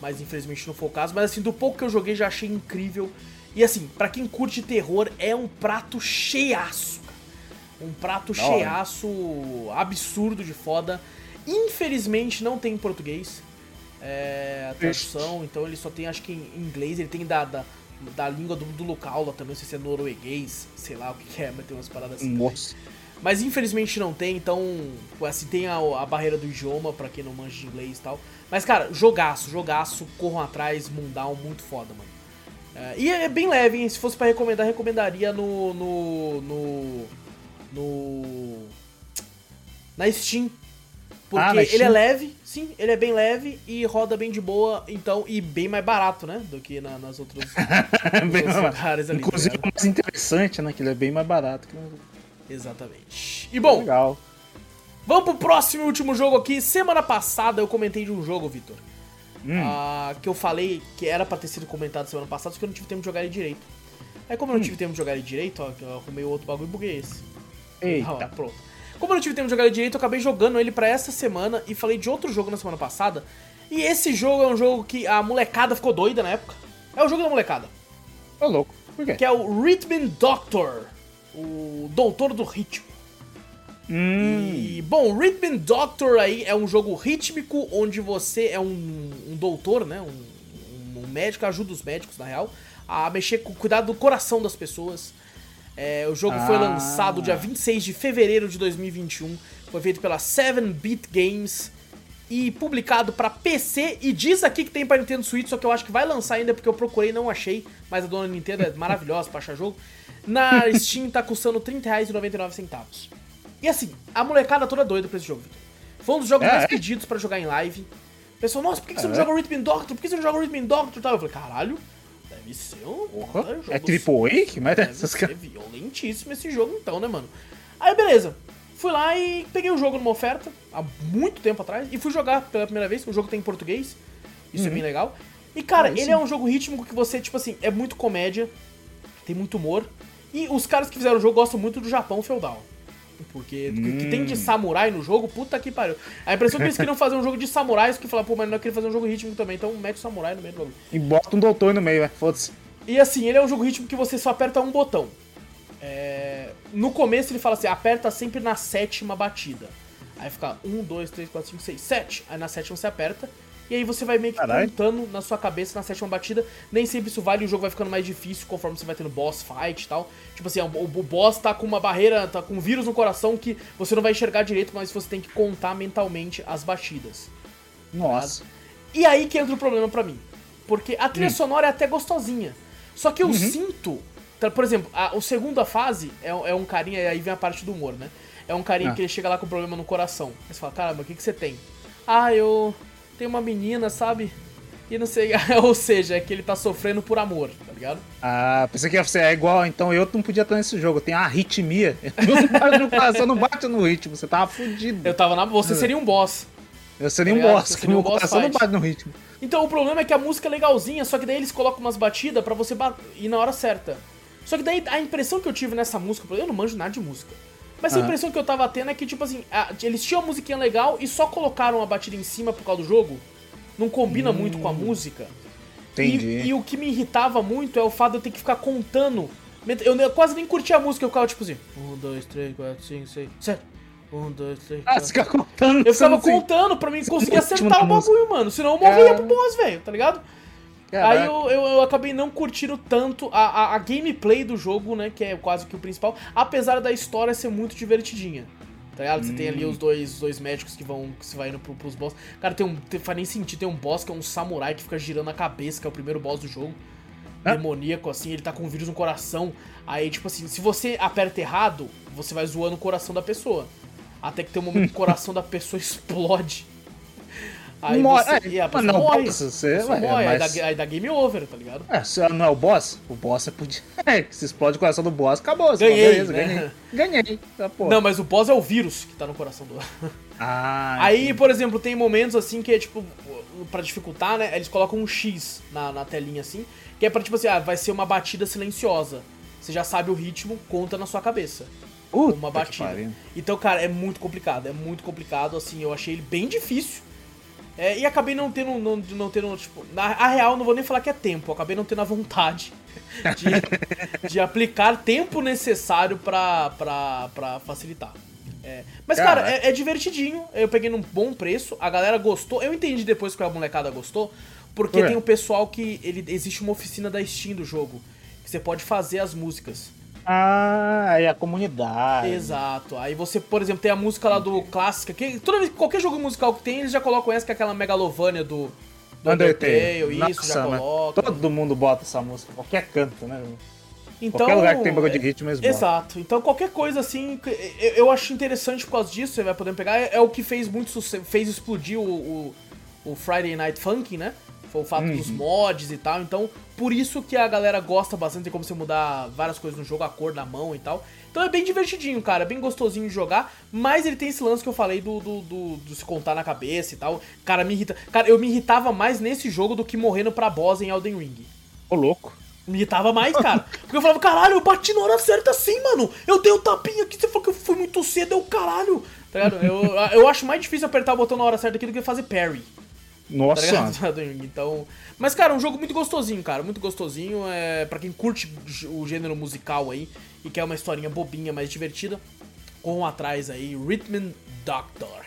Speaker 1: Mas infelizmente não foi o caso. Mas assim, do pouco que eu joguei já achei incrível. E assim, pra quem curte terror, é um prato cheiaço. Um prato cheiaço, absurdo de foda. Infelizmente não tem em português é, a tradução, então ele só tem, acho que em inglês, ele tem da, da, da língua do, do local lá também, não sei se é norueguês, sei lá o que, que é, mas tem umas paradas assim.
Speaker 2: Nossa.
Speaker 1: Mas infelizmente não tem, então, assim, tem a, a barreira do idioma pra quem não manja de inglês e tal. Mas, cara, jogaço, jogaço, corram atrás, Mundown, muito foda, mano. É, e é bem leve, hein? Se fosse pra recomendar, recomendaria no. no. no. no na Steam. Porque
Speaker 2: Ah, na
Speaker 1: ele é
Speaker 2: Steam?
Speaker 1: leve, sim, ele é bem leve e roda bem de boa, então, e bem mais barato, né? Do que na- nas outras, lugares ali. tá
Speaker 2: Inclusive, o mais interessante, né? Que ele é bem mais barato. Que...
Speaker 1: Exatamente. E bom,
Speaker 2: Legal.
Speaker 1: Vamos pro próximo e último jogo aqui. Semana passada eu comentei de um jogo, Vitor.
Speaker 2: Hum.
Speaker 1: ah, que eu falei que era pra ter sido comentado semana passada, só que eu não tive tempo de jogar ele direito. Aí como eu não
Speaker 2: Hum.
Speaker 1: tive tempo de jogar ele direito, ó, eu arrumei outro bagulho e buguei esse.
Speaker 2: Eita.
Speaker 1: Ah, pronto. Como eu não tive tempo de jogar ele direito, eu acabei jogando ele pra essa semana e falei de outro jogo na semana passada. E esse jogo é um jogo que a molecada ficou doida na época. É o jogo da molecada.
Speaker 2: Ô, louco. Por quê?
Speaker 1: Que é o Rhythm Doctor. O doutor do ritmo.
Speaker 2: Hum.
Speaker 1: E, bom, Rhythm Doctor aí é um jogo rítmico onde você é um, um doutor, né? Um, um médico, ajuda os médicos, na real, a mexer com cuidar do coração das pessoas. É, o jogo foi
Speaker 2: Ah.
Speaker 1: lançado dia 26 de fevereiro de 2021. Foi feito pela 7-Bit Games e publicado pra PC. E diz aqui que tem pra Nintendo Switch, só que eu acho que vai lançar ainda porque eu procurei e não achei. Mas a dona Nintendo é maravilhosa pra achar jogo. Na Steam tá custando R$ 30,99. E assim, a molecada toda doida pra esse jogo, Victor. Foi um dos jogos
Speaker 2: É,
Speaker 1: mais
Speaker 2: é?
Speaker 1: pedidos pra jogar em live. O pessoal, nossa, por que, que você não
Speaker 2: É.
Speaker 1: joga Rhythm Doctor? Por que você não joga Rhythm Doctor? e tal? Eu falei, caralho, deve ser um
Speaker 2: Porra.
Speaker 1: jogo
Speaker 2: É triple A? Que merda é essas caras?
Speaker 1: violentíssimo esse jogo então, né, mano? Aí, beleza. Fui lá e peguei o jogo numa oferta, há muito tempo atrás, e fui jogar pela primeira vez. O jogo tem em português, isso é bem legal. E, cara, ele é um jogo rítmico que você, tipo assim, é muito comédia, tem muito humor. E os caras que fizeram o jogo gostam muito do Japão feudal. Porque o que tem de samurai no jogo, puta que pariu. A impressão que eles queriam fazer um jogo de samurais, que falaram, pô, mas não queria fazer um jogo rítmico também, então mete o samurai no meio do jogo.
Speaker 2: E bota um doutor no meio, é. Foda-se.
Speaker 1: E assim, ele é um jogo ritmo que você só aperta um botão. É, No começo ele fala assim, aperta sempre na sétima batida. Aí fica 1, 2, 3, 4, 5, 6, 7. Aí na sétima você aperta. E aí você vai meio que contando na sua cabeça na sétima batida. Nem sempre isso vale, o jogo vai ficando mais difícil conforme você vai tendo boss fight e tal. Tipo assim, o, o boss tá com uma barreira, tá com um vírus no coração que você não vai enxergar direito, mas você tem que contar mentalmente as batidas.
Speaker 2: Nossa.
Speaker 1: E aí que entra o problema pra mim. Porque a trilha sonora é até gostosinha. Só que eu sinto. tá, Por exemplo, a, a segunda fase é, é um carinha, e aí vem a parte do humor, né? É um carinha
Speaker 2: Ah.
Speaker 1: que ele chega lá com problema no coração. Aí você fala, caramba, o que, que você tem? Ah, eu tenho uma menina, sabe? E não sei. Ou seja, é que ele tá sofrendo por amor, tá ligado?
Speaker 2: Ah, pensei que ia ser é igual, então eu não podia estar nesse jogo. Tem a arritmia. Não no coração, não bate no ritmo. Você tava fudido.
Speaker 1: Eu tava na. Você seria um boss.
Speaker 2: Eu seria um
Speaker 1: Tá ligado?
Speaker 2: boss,
Speaker 1: Você
Speaker 2: que
Speaker 1: um
Speaker 2: meu
Speaker 1: boss
Speaker 2: coração não
Speaker 1: fight.
Speaker 2: bate no ritmo.
Speaker 1: Então o problema é que a música é legalzinha, só que daí eles colocam umas batidas pra você ir na hora certa. Só que daí a impressão que eu tive nessa música, eu não manjo nada de música. Mas a impressão que eu tava tendo é que, tipo assim, a- eles tinham uma musiquinha legal e só colocaram a batida em cima por causa do jogo. Não combina muito com a música.
Speaker 2: Entendi.
Speaker 1: E, e o que me irritava muito é o fato de eu ter que ficar contando. Eu, eu quase nem curtia a música, eu ficava tipo assim: 1, 2, 3, 4, 5, 6, 7. 1, 2, 3,
Speaker 2: Ah,
Speaker 1: 4.
Speaker 2: você fica contando.
Speaker 1: Eu ficava contando pra mim conseguir acertar o bagulho, mano. Senão eu morria
Speaker 2: É.
Speaker 1: pro boss, velho, tá ligado?
Speaker 2: Caraca.
Speaker 1: Aí eu, eu, eu acabei não curtindo tanto a, a, a gameplay do jogo, né? Que é quase que o principal. Apesar da história ser muito divertidinha. Tá ligado? Você tem
Speaker 2: Hum.
Speaker 1: ali os dois, os dois médicos que vão. que você vai indo pro, pros boss. Cara, tem um. Tem, faz nem sentido. Tem um boss que é um samurai que fica girando a cabeça, que é o primeiro boss do jogo.
Speaker 2: Hã?
Speaker 1: Demoníaco, assim, ele tá com um vírus no coração. Aí, tipo assim, se você aperta errado, você vai zoando o coração da pessoa. Até que tem um momento que o coração da pessoa explode. Aí
Speaker 2: Morre-
Speaker 1: você.
Speaker 2: é,
Speaker 1: e a
Speaker 2: mas
Speaker 1: pessoa
Speaker 2: não,
Speaker 1: morre.
Speaker 2: você- você- ué,
Speaker 1: morre, aí,
Speaker 2: mas-
Speaker 1: dá, aí dá game over, tá ligado?
Speaker 2: É, se não é o boss, o boss é podia. É, que se explode o coração do boss, acabou.
Speaker 1: Ganhei,
Speaker 2: beleza,
Speaker 1: né?
Speaker 2: ganhei. Ganhei. Tá.
Speaker 1: Não, mas o boss é o vírus que tá no coração do.
Speaker 2: Ah,
Speaker 1: Aí, por exemplo, tem momentos assim que é tipo, pra dificultar, né? Eles colocam um X na, na telinha assim, que é pra tipo assim, ah, vai ser uma batida silenciosa. Você já sabe o ritmo, conta na sua cabeça.
Speaker 2: Puta
Speaker 1: uma batida. Então, cara, é muito complicado, é muito complicado, assim, eu achei ele bem difícil. É, e acabei não tendo, não, não tendo, tipo, na a real, não vou nem falar que é tempo, acabei não tendo a vontade de, de aplicar tempo necessário pra, pra, pra facilitar. É, mas, cara, é, é, divertidinho, eu peguei num bom preço, a galera gostou, eu entendi depois que a molecada gostou, porque Ué. tem o pessoal que, ele existe uma oficina da Steam do jogo, que você pode fazer as músicas.
Speaker 2: Ah, é a comunidade.
Speaker 1: Exato. Aí você, por exemplo, tem a música lá do clássica, que toda vez qualquer jogo musical que tem, eles já colocam essa que é aquela Megalovania do,
Speaker 2: do Undertale, Undertale isso, Nossa, já coloca. Todo mundo bota essa música, qualquer canto, né?
Speaker 1: Então,
Speaker 2: qualquer lugar que tem bagulho de ritmo mesmo.
Speaker 1: Exato. Então qualquer coisa assim, eu, eu, acho interessante por causa disso, você vai poder pegar, é, é o que fez muito sucesso, fez explodir o, o, o Friday Night Funk, né? Foi o fato uhum. dos mods e tal. Então, por isso que a galera gosta bastante, tem como você mudar várias coisas no jogo, a cor da mão e tal. Então é bem divertidinho, cara, bem gostosinho de jogar, mas ele tem esse lance que eu falei do, do, do, do, se contar na cabeça e tal. Cara, me irrita. Cara, eu me irritava mais nesse jogo do que morrendo pra boss em Elden Ring.
Speaker 2: Ô, louco.
Speaker 1: Me irritava mais, cara. Porque eu falava, caralho, eu bati na hora certa assim, mano. Eu dei o um tapinha aqui, você falou que eu fui muito cedo, é o caralho. Tá ligado? Eu, eu acho mais difícil apertar o botão na hora certa aqui do que fazer parry.
Speaker 2: Nossa.
Speaker 1: Tá então. Mas, cara, um jogo muito gostosinho, cara. Muito gostosinho. É, para quem curte o gênero musical aí e quer uma historinha bobinha, mais divertida, corram atrás aí, Rhythm Doctor.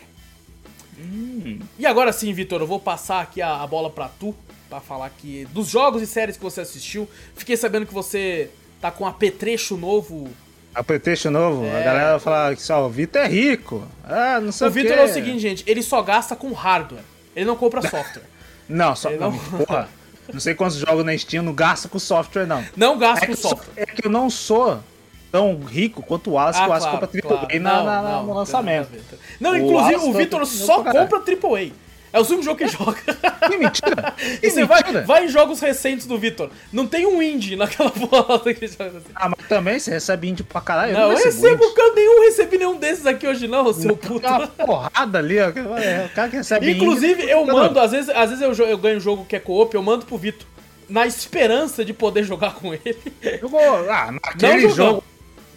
Speaker 1: Hum. E agora sim, Vitor, eu vou passar aqui a, a bola pra tu, para falar aqui dos jogos e séries que você assistiu. Fiquei sabendo que você tá com apetrecho novo
Speaker 2: Apetrecho novo, é... a galera fala que só o Vitor é rico. Ah, não sei o,
Speaker 1: o Vitor é o seguinte, gente, ele só gasta com hardware. Ele não compra software.
Speaker 2: não, só ele não... Porra, não sei quantos jogos na Steam não gasta com software, não.
Speaker 1: Não gasta é com software.
Speaker 2: é que eu não sou tão rico quanto o Wallace, ah, que o Wallace claro, compra AAA claro. na, na, não, no lançamento.
Speaker 1: Não, inclusive o, o Vitor só compra AAA. É o único jogo que joga.
Speaker 2: Que mentira!
Speaker 1: Que e você vai, vai em jogos recentes do Vitor. Não tem um indie naquela porra que ele
Speaker 2: joga assim. Ah, mas também você recebe indie pra caralho.
Speaker 1: Não, eu, não eu recebo indie. nenhum, recebi nenhum desses aqui hoje, não, seu puto.
Speaker 2: Uma porrada ali, ó. O cara que recebe
Speaker 1: Inclusive, indie, eu mando, às vezes, às vezes eu, eu ganho um jogo que é co-op, eu mando pro Vitor. Na esperança de poder jogar com ele.
Speaker 2: Jogou. Ah, naquele jogo.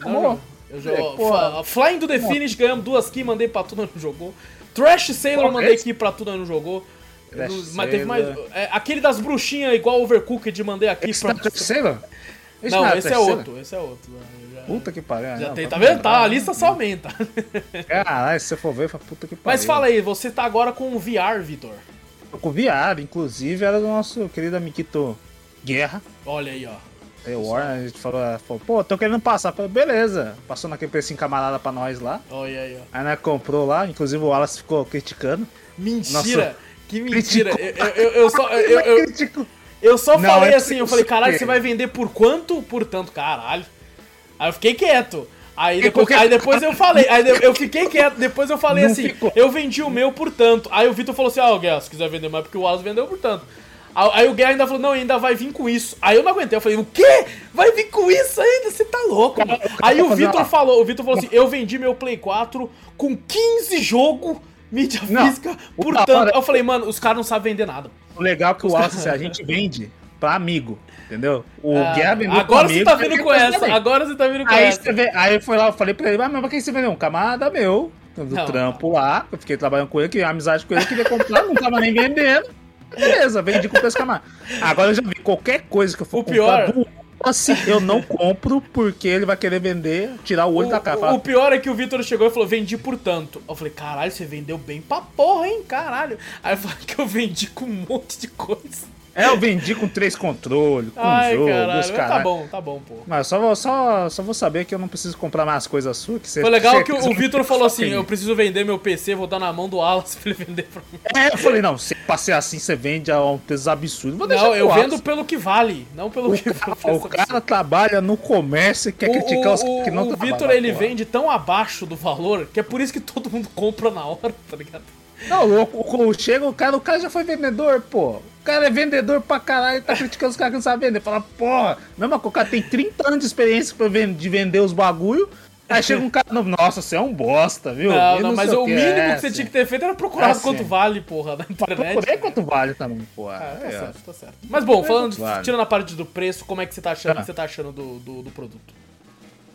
Speaker 1: Não, eu jogo. Flying to the Finish, ganhamos duas aqui, mandei pra tudo, não jogou. Trash Sailor eu mandei aqui pra tudo, não jogou. Trash mas teve mais. É, aquele das bruxinhas igual Overcooked, mandei aqui
Speaker 2: esse pra. Trash Sailor?
Speaker 1: Esse não, não é esse é outro, esse é outro.
Speaker 2: Já, puta que pariu.
Speaker 1: Já não, tem, tá vendo? Tá, a lista só aumenta.
Speaker 2: Caralho, se você for ver, puta que pariu.
Speaker 1: Mas fala aí, você tá agora com o VR, Vitor.
Speaker 2: Tô com VR, inclusive era do nosso querido amiguito Guerra.
Speaker 1: Olha aí, ó.
Speaker 2: Aí o Warner, a gente falou, falou, pô, tô querendo passar. Falei, beleza. Passou naquele precinho camarada pra nós lá.
Speaker 1: Olha aí, ó.
Speaker 2: Aí nós comprou lá, inclusive o Wallace ficou criticando.
Speaker 1: Mentira! Nosso... Que mentira! Eu, eu, eu, só. Eu, eu, eu só Não, falei é assim, eu falei, caralho, você vai vender por quanto? Por tanto, caralho. Aí eu fiquei quieto. Aí depois, aí depois eu falei, aí eu fiquei quieto, depois eu falei Não assim, ficou. eu vendi o meu por tanto. Aí o Vitor falou assim, ah, oh, Guerra, se quiser vender mais, porque o Wallace vendeu por tanto. Aí o Guerra ainda falou, não, ainda vai vir com isso. Aí eu não aguentei, eu falei, o quê? Vai vir com isso ainda? Você tá louco, mano. Aí o Vitor falou, o Vitor falou assim, eu vendi meu Play 4 com 15 jogos mídia não, física, portanto. Eu falei, mano, os caras não sabem vender nada.
Speaker 2: O legal é que o Wallace, a gente vende pra amigo, entendeu?
Speaker 1: O ah, Guerra vendeu Agora você tá vindo com essa, também. agora você tá vindo com
Speaker 2: aí
Speaker 1: essa.
Speaker 2: Vê, aí foi lá, eu falei pra ele, mas pra quem você vendeu? Um camarada meu, do não, trampo lá, eu fiquei trabalhando com ele, que amizade com ele, queria comprar, não tava nem vendendo. Beleza, vendi com preço camarada. Agora eu já vi qualquer coisa que eu for
Speaker 1: o pior... do
Speaker 2: assim, eu não compro porque ele vai querer vender, tirar o olho
Speaker 1: o,
Speaker 2: da cara.
Speaker 1: O pior é que o Vitor chegou e falou: vendi por tanto. Eu falei: caralho, você vendeu bem pra porra, hein, caralho. Aí eu falei que eu vendi com um monte de coisa.
Speaker 2: É, eu vendi com três controles, com Ai, jogo, caralho. Os
Speaker 1: Tá bom, tá bom, pô.
Speaker 2: Mas só vou, só, só vou saber que eu não preciso comprar mais coisas suas. Que
Speaker 1: Foi legal que o, Vitor falou assim: eu preciso vender meu PC, vou dar na mão do Wallace pra ele vender pra mim.
Speaker 2: É, eu falei: não, se passei assim, você vende a um preço absurdo. Vou
Speaker 1: não, eu vendo pelo que vale, não pelo
Speaker 2: o
Speaker 1: que
Speaker 2: vale. O cara trabalha no comércio e quer o, criticar os
Speaker 1: que não O Vitor, ele vende tão abaixo do valor que é por isso que todo mundo compra na hora, tá ligado?
Speaker 2: Não, o, o, chega o cara, o cara já foi vendedor, pô. O cara é vendedor pra caralho e tá criticando os caras que não sabem vender. Fala, porra, mesmo o cara tem 30 anos de experiência pra vender, de vender os bagulho. Aí chega um cara, nossa, você é um bosta, viu?
Speaker 1: Não, não, não mas o, mínimo que, é, que você tinha que ter feito era procurar é assim. quanto vale, porra, na internet.
Speaker 2: Procurei quanto vale também, porra.
Speaker 1: Ah, tá é, certo, tá certo. Mas bom, falando, vale. tirando a parte do preço, como é que você tá achando, ah. que você tá achando do, do, do produto?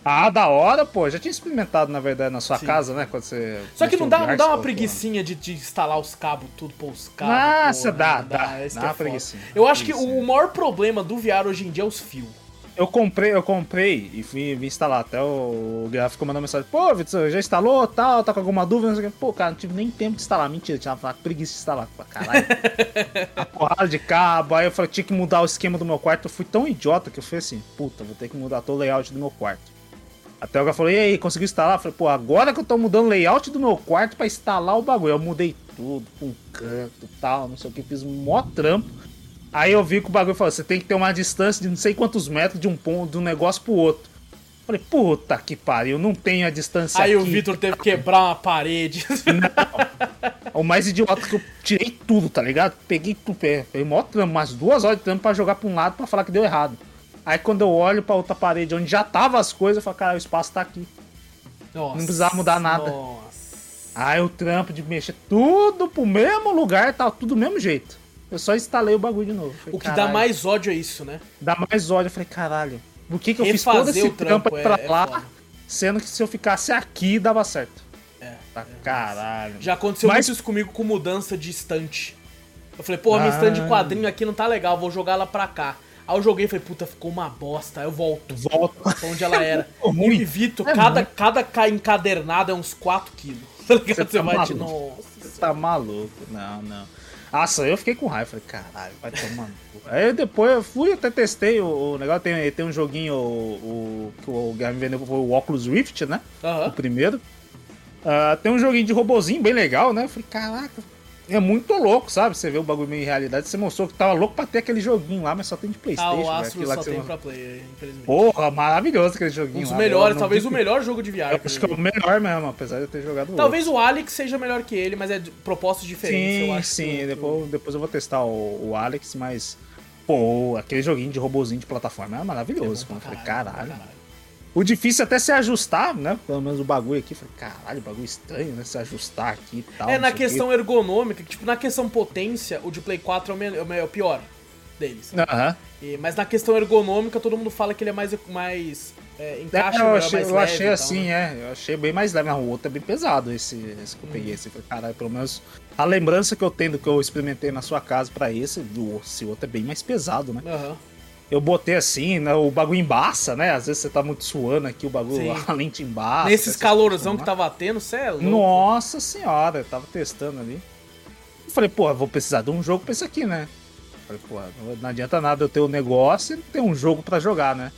Speaker 2: Ah, da hora, pô. Já tinha experimentado, na verdade, na sua
Speaker 1: Sim.
Speaker 2: casa, né? Quando você.
Speaker 1: Só que não dá, não dá uma
Speaker 2: você
Speaker 1: preguicinha de, de instalar os cabos, tudo, pôr os cabos.
Speaker 2: Nossa,
Speaker 1: porra,
Speaker 2: dá,
Speaker 1: não
Speaker 2: dá. Dá
Speaker 1: que é
Speaker 2: uma
Speaker 1: foda.
Speaker 2: preguicinha.
Speaker 1: Eu acho que o maior problema do VR hoje em dia é os fios.
Speaker 2: Eu comprei, eu comprei e fui, vim instalar. Até o, o gráfico mandou mensagem: Pô, Vitor, já instalou tal? Tá com alguma dúvida? Não sei o quê. Pô, cara, não tive nem tempo de instalar. Mentira, tinha uma preguiça de instalar. Caralho. a porrada de cabo. Aí eu falei: tinha que mudar o esquema do meu quarto. Eu fui tão idiota que eu falei assim: Puta, vou ter que mudar todo o layout do meu quarto. Até o cara falou: E aí, conseguiu instalar? Eu falei: Pô, agora que eu tô mudando o layout do meu quarto pra instalar o bagulho. Eu mudei tudo, com canto e tal, não sei o que. Fiz um mó trampo. Aí eu vi que o bagulho falou: você tem que ter uma distância de não sei quantos metros de um ponto, de um negócio pro outro. Falei, puta que pariu, não tenho a distância
Speaker 1: Aí
Speaker 2: aqui.
Speaker 1: o Vitor teve que quebrar uma parede.
Speaker 2: O mais idiota que eu tirei tudo, tá ligado? Peguei tudo, peguei mó trampo, umas duas horas de trampo pra jogar pra um lado pra falar que deu errado. Aí quando eu olho pra outra parede onde já tava as coisas, eu falo, cara, o espaço tá aqui.
Speaker 1: Nossa,
Speaker 2: Não precisava mudar nada.
Speaker 1: Nossa.
Speaker 2: Aí o trampo de mexer tudo pro mesmo lugar, tá tudo do mesmo jeito. Eu só instalei o bagulho de novo. Falei,
Speaker 1: O que dá
Speaker 2: "Caralho."
Speaker 1: mais ódio é isso, né?
Speaker 2: Dá mais ódio. Eu falei, caralho, por que, que eu fiz todo esse
Speaker 1: o trampo
Speaker 2: trampo
Speaker 1: é-
Speaker 2: pra
Speaker 1: é
Speaker 2: lá, sendo que se eu ficasse aqui dava certo.
Speaker 1: É.
Speaker 2: Tá caralho.
Speaker 1: Já aconteceu
Speaker 2: Mas-
Speaker 1: muito isso comigo com mudança de estante. Eu falei, minha
Speaker 2: Ah.
Speaker 1: estante de quadrinho aqui não tá legal, vou jogar ela pra cá. Aí eu joguei e falei, puta, ficou uma bosta. Aí eu volto
Speaker 2: Volta.
Speaker 1: pra onde ela era.
Speaker 2: Ficou ruim.
Speaker 1: E Vitor,
Speaker 2: É
Speaker 1: cada,
Speaker 2: muito.
Speaker 1: cada ca- encadernado é uns 4 quilos. Tá ligado?
Speaker 2: Você
Speaker 1: Você
Speaker 2: tá
Speaker 1: vai de.
Speaker 2: maluco.
Speaker 1: Nossa.
Speaker 2: Você tá maluco. Não, não. Nossa, eu fiquei com raiva. Falei, caralho, vai tomando. Aí depois eu fui até testei o, o negócio. Tem, tem um joguinho o, o- que o Guilherme vendeu foi o Oculus Rift, né? O primeiro. Ah, tem um joguinho de robozinho bem legal, né? Eu falei, caraca, é muito louco, sabe? Você vê o bagulho meio em realidade. Você mostrou que tava louco pra ter aquele joguinho lá, mas só tem de
Speaker 1: Ah,
Speaker 2: Playstation.
Speaker 1: o
Speaker 2: velho,
Speaker 1: Astro só tem pra player, infelizmente.
Speaker 2: Porra, maravilhoso aquele
Speaker 1: um
Speaker 2: joguinho.
Speaker 1: dos
Speaker 2: lá,
Speaker 1: melhores, talvez
Speaker 2: vi
Speaker 1: o melhor jogo de VR.
Speaker 2: Eu acho que é o melhor mesmo, apesar de eu ter jogado
Speaker 1: Talvez o Alex seja melhor que ele, mas é de propostas diferentes,
Speaker 2: Sim,
Speaker 1: eu acho.
Speaker 2: sim.
Speaker 1: que o-
Speaker 2: Depois, depois eu vou testar o, o Alex, mas. Pô, aquele joguinho de robozinho de plataforma é
Speaker 1: é bom
Speaker 2: maravilhoso.
Speaker 1: pra
Speaker 2: mano. Eu falei,
Speaker 1: caralho,
Speaker 2: caralho. O difícil é até se ajustar, né? Pelo menos o bagulho aqui. Falei, caralho, bagulho estranho, né? Se ajustar aqui e tal.
Speaker 1: É, na
Speaker 2: sei o quê.
Speaker 1: questão ergonômica, que, tipo, na questão potência, o de Play 4 é o, me- é o é o pior deles.
Speaker 2: Aham.
Speaker 1: E- mas na questão ergonômica, todo mundo fala que ele é mais. mais é,
Speaker 2: É,
Speaker 1: encaixa
Speaker 2: eu
Speaker 1: melhor,
Speaker 2: achei, eu achei
Speaker 1: tal,
Speaker 2: assim,
Speaker 1: né?
Speaker 2: é. Eu achei bem mais leve. Não, o outro é bem pesado, esse, esse que eu
Speaker 1: Uhum.
Speaker 2: peguei. Esse. Falei, caralho, pelo menos a lembrança que eu tenho do que eu experimentei na sua casa pra esse, do, esse outro é bem mais pesado, né?
Speaker 1: Aham.
Speaker 2: Eu botei assim, né, o bagulho embaça, né? Às vezes você tá muito suando aqui, o bagulho,
Speaker 1: Sim.
Speaker 2: a lente embaça.
Speaker 1: Nesses calorzão que tá batendo, cê é louco.
Speaker 2: Nossa senhora, eu tava testando ali. Eu falei, pô, eu vou precisar de um jogo pra isso aqui, né? Eu Falei, pô, não- adianta nada eu ter um negócio e não ter um jogo pra jogar, né?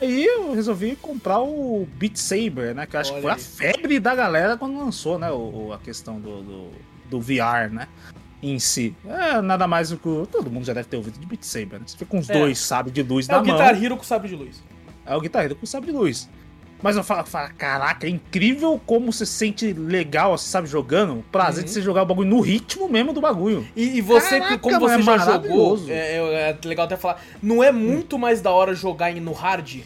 Speaker 2: Aí eu resolvi comprar o Beat Saber, né? Que eu acho
Speaker 1: Olha
Speaker 2: que foi a
Speaker 1: aí.
Speaker 2: febre da galera quando lançou, né? O- a questão do, do, do VR, né? Em si. É nada mais do que. o- Todo mundo já deve ter ouvido de Beat Saber, né? Você fica com os
Speaker 1: É.
Speaker 2: dois sabres de luz
Speaker 1: É
Speaker 2: na
Speaker 1: o
Speaker 2: mão.
Speaker 1: Guitar Hero com sabre de luz.
Speaker 2: É o guitarrista com sabre de luz. Mas eu falo, falo, caraca, é incrível como você se sente legal, você sabe, jogando. O prazer
Speaker 1: Uhum.
Speaker 2: de você jogar o bagulho no ritmo mesmo do bagulho.
Speaker 1: E, e você,
Speaker 2: Caraca,
Speaker 1: como
Speaker 2: mano,
Speaker 1: você
Speaker 2: é
Speaker 1: já jogou, é, é- é legal até falar, não é muito mais da hora jogar no hard?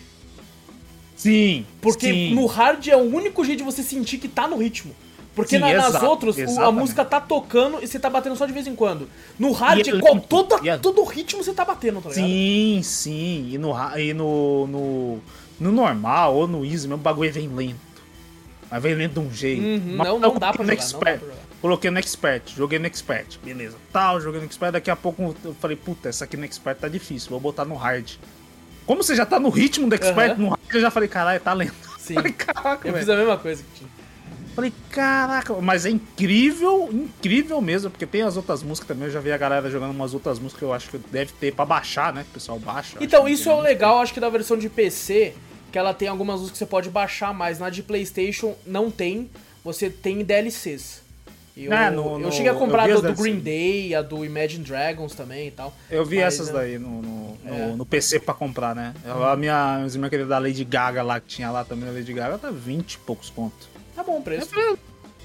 Speaker 2: Sim.
Speaker 1: Porque
Speaker 2: sim.
Speaker 1: no hard é o único jeito de você sentir que tá no ritmo. Porque
Speaker 2: Sim,
Speaker 1: na- nas
Speaker 2: exato,
Speaker 1: outras, o- a música tá tocando e você tá batendo só de vez em quando. No hard,
Speaker 2: E
Speaker 1: qual, toda,
Speaker 2: e
Speaker 1: todo ritmo você tá batendo, tá ligado?
Speaker 2: Sim, sim. E no, e no, no, no normal ou no easy, meu bagulho vem lento. Mas vem lento de um jeito.
Speaker 1: Uhum, não, não dá jogar, não dá
Speaker 2: expert.
Speaker 1: pra jogar.
Speaker 2: Coloquei no Expert, joguei no Expert, beleza. Tal, joguei no Expert, daqui a pouco eu falei, puta, essa aqui no Expert tá difícil, vou botar no Hard. Como você já tá no ritmo do Expert,
Speaker 1: Aham.
Speaker 2: no Hard, eu já falei, caralho, tá lento.
Speaker 1: Sim.
Speaker 2: Falei, caraca,
Speaker 1: Eu
Speaker 2: velho.
Speaker 1: fiz a mesma coisa que tinha.
Speaker 2: Falei, caraca, mas é incrível, incrível mesmo, porque tem as outras músicas também, eu já vi a galera jogando umas outras músicas que eu acho que deve ter pra baixar, né? que O pessoal baixa.
Speaker 1: Então, isso é o legal, acho que da versão de PC, que ela tem algumas músicas que você pode baixar, mas na de PlayStation não tem, você tem DLCs. Eu,
Speaker 2: É, no-
Speaker 1: eu
Speaker 2: no-
Speaker 1: cheguei a comprar a
Speaker 2: as
Speaker 1: do Green. Day, a do Imagine Dragons também e tal.
Speaker 2: Eu vi
Speaker 1: Mas,
Speaker 2: essas
Speaker 1: é.
Speaker 2: daí no, no,
Speaker 1: É.
Speaker 2: no PC pra comprar, né? A minha, minha querida da Lady Gaga lá, que tinha lá também a Lady Gaga, tá 20 e poucos contos.
Speaker 1: Tá bom o preço.
Speaker 2: falei,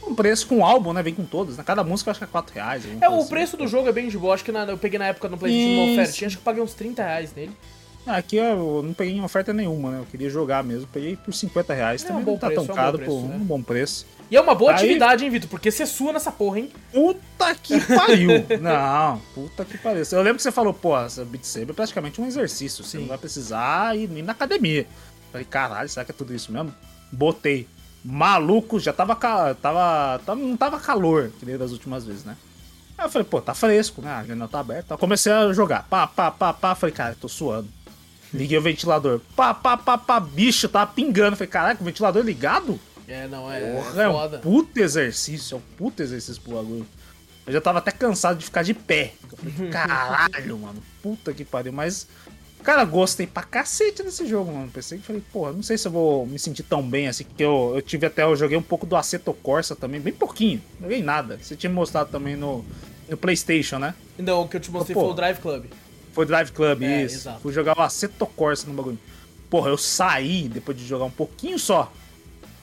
Speaker 2: um preço com álbum, né? Vem com todos, né? Cada música eu acho que é 4 reais.
Speaker 1: É, o
Speaker 2: assim.
Speaker 1: preço do jogo é bem de boa. Acho que na- eu peguei na época no PlayStation uma ofertinha, acho que eu paguei uns 30 reais nele.
Speaker 2: Ah, Aqui eu não peguei em oferta nenhuma, né? Eu queria jogar mesmo. Peguei por 50 reais.
Speaker 1: É um
Speaker 2: Também
Speaker 1: bom
Speaker 2: não tá
Speaker 1: preço,
Speaker 2: tão
Speaker 1: é um
Speaker 2: caro,
Speaker 1: bom
Speaker 2: pô.
Speaker 1: preço, né?
Speaker 2: Um bom preço.
Speaker 1: E é uma boa
Speaker 2: Aí-
Speaker 1: atividade, hein, Vitor? Porque você sua nessa porra, hein?
Speaker 2: Puta que pariu! não, puta que pariu. Eu lembro que você falou, pô, essa Beat Saber é praticamente um exercício. Você
Speaker 1: Sim.
Speaker 2: não vai precisar ir nem na academia. Falei, caralho, será que é tudo isso mesmo? Botei. Maluco, já tava, tava, tava não tava calor, que nem das últimas vezes, né? Aí eu falei, pô, tá fresco, né? A janela tá aberta. Eu comecei a jogar. Pá, pá, pá, pá. Falei, cara, tô suando. Liguei o ventilador. Pá, pá, pá, pá. Bicho, tava pingando. Falei, caraca, o ventilador ligado?
Speaker 1: É, não, é,
Speaker 2: Porra, é,
Speaker 1: foda.
Speaker 2: um puto exercício. É um puto exercício pro bagulho. Eu já tava até cansado de ficar de pé. Eu falei, caralho, mano. Puta que pariu. Mas, cara, gostei pra cacete desse jogo, mano. Pensei que falei, porra, não sei se eu vou me sentir tão bem assim. Porque eu, eu tive até, eu joguei um pouco do Aceto Corsa também, bem pouquinho. Não joguei nada. Você tinha me mostrado também no, no PlayStation, né?
Speaker 1: Não, o que eu te mostrei
Speaker 2: Pô.
Speaker 1: foi o Drive Club.
Speaker 2: Foi Drive Club,
Speaker 1: É,
Speaker 2: isso.
Speaker 1: exato.
Speaker 2: Fui jogar o Aceto Corsa no bagulho. Porra, eu saí depois de jogar um pouquinho só.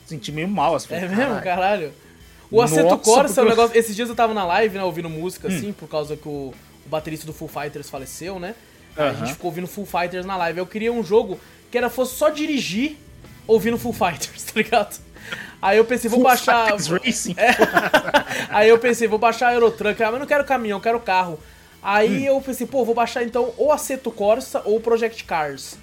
Speaker 2: Senti meio mal, assim.
Speaker 1: É
Speaker 2: falei,
Speaker 1: mesmo,
Speaker 2: "Caralho."
Speaker 1: caralho? O Aceto Corsa é um negócio. Esses dias eu tava na live, né, ouvindo música,
Speaker 2: Hum.
Speaker 1: assim, por causa que o, o baterista do Full Fighters faleceu, né? Aí A gente ficou ouvindo Full Fighters na live. Eu queria um jogo que era fosse só dirigir ouvindo Full Fighters, tá ligado? Aí eu pensei, vou
Speaker 2: Full
Speaker 1: baixar.
Speaker 2: Racing.
Speaker 1: É. Aí eu pensei, vou baixar a Eurotruck. Ah, mas não quero caminhão, quero carro. Aí
Speaker 2: Hum.
Speaker 1: eu pensei, pô, vou baixar então ou Aceto Corsa ou Project Cars.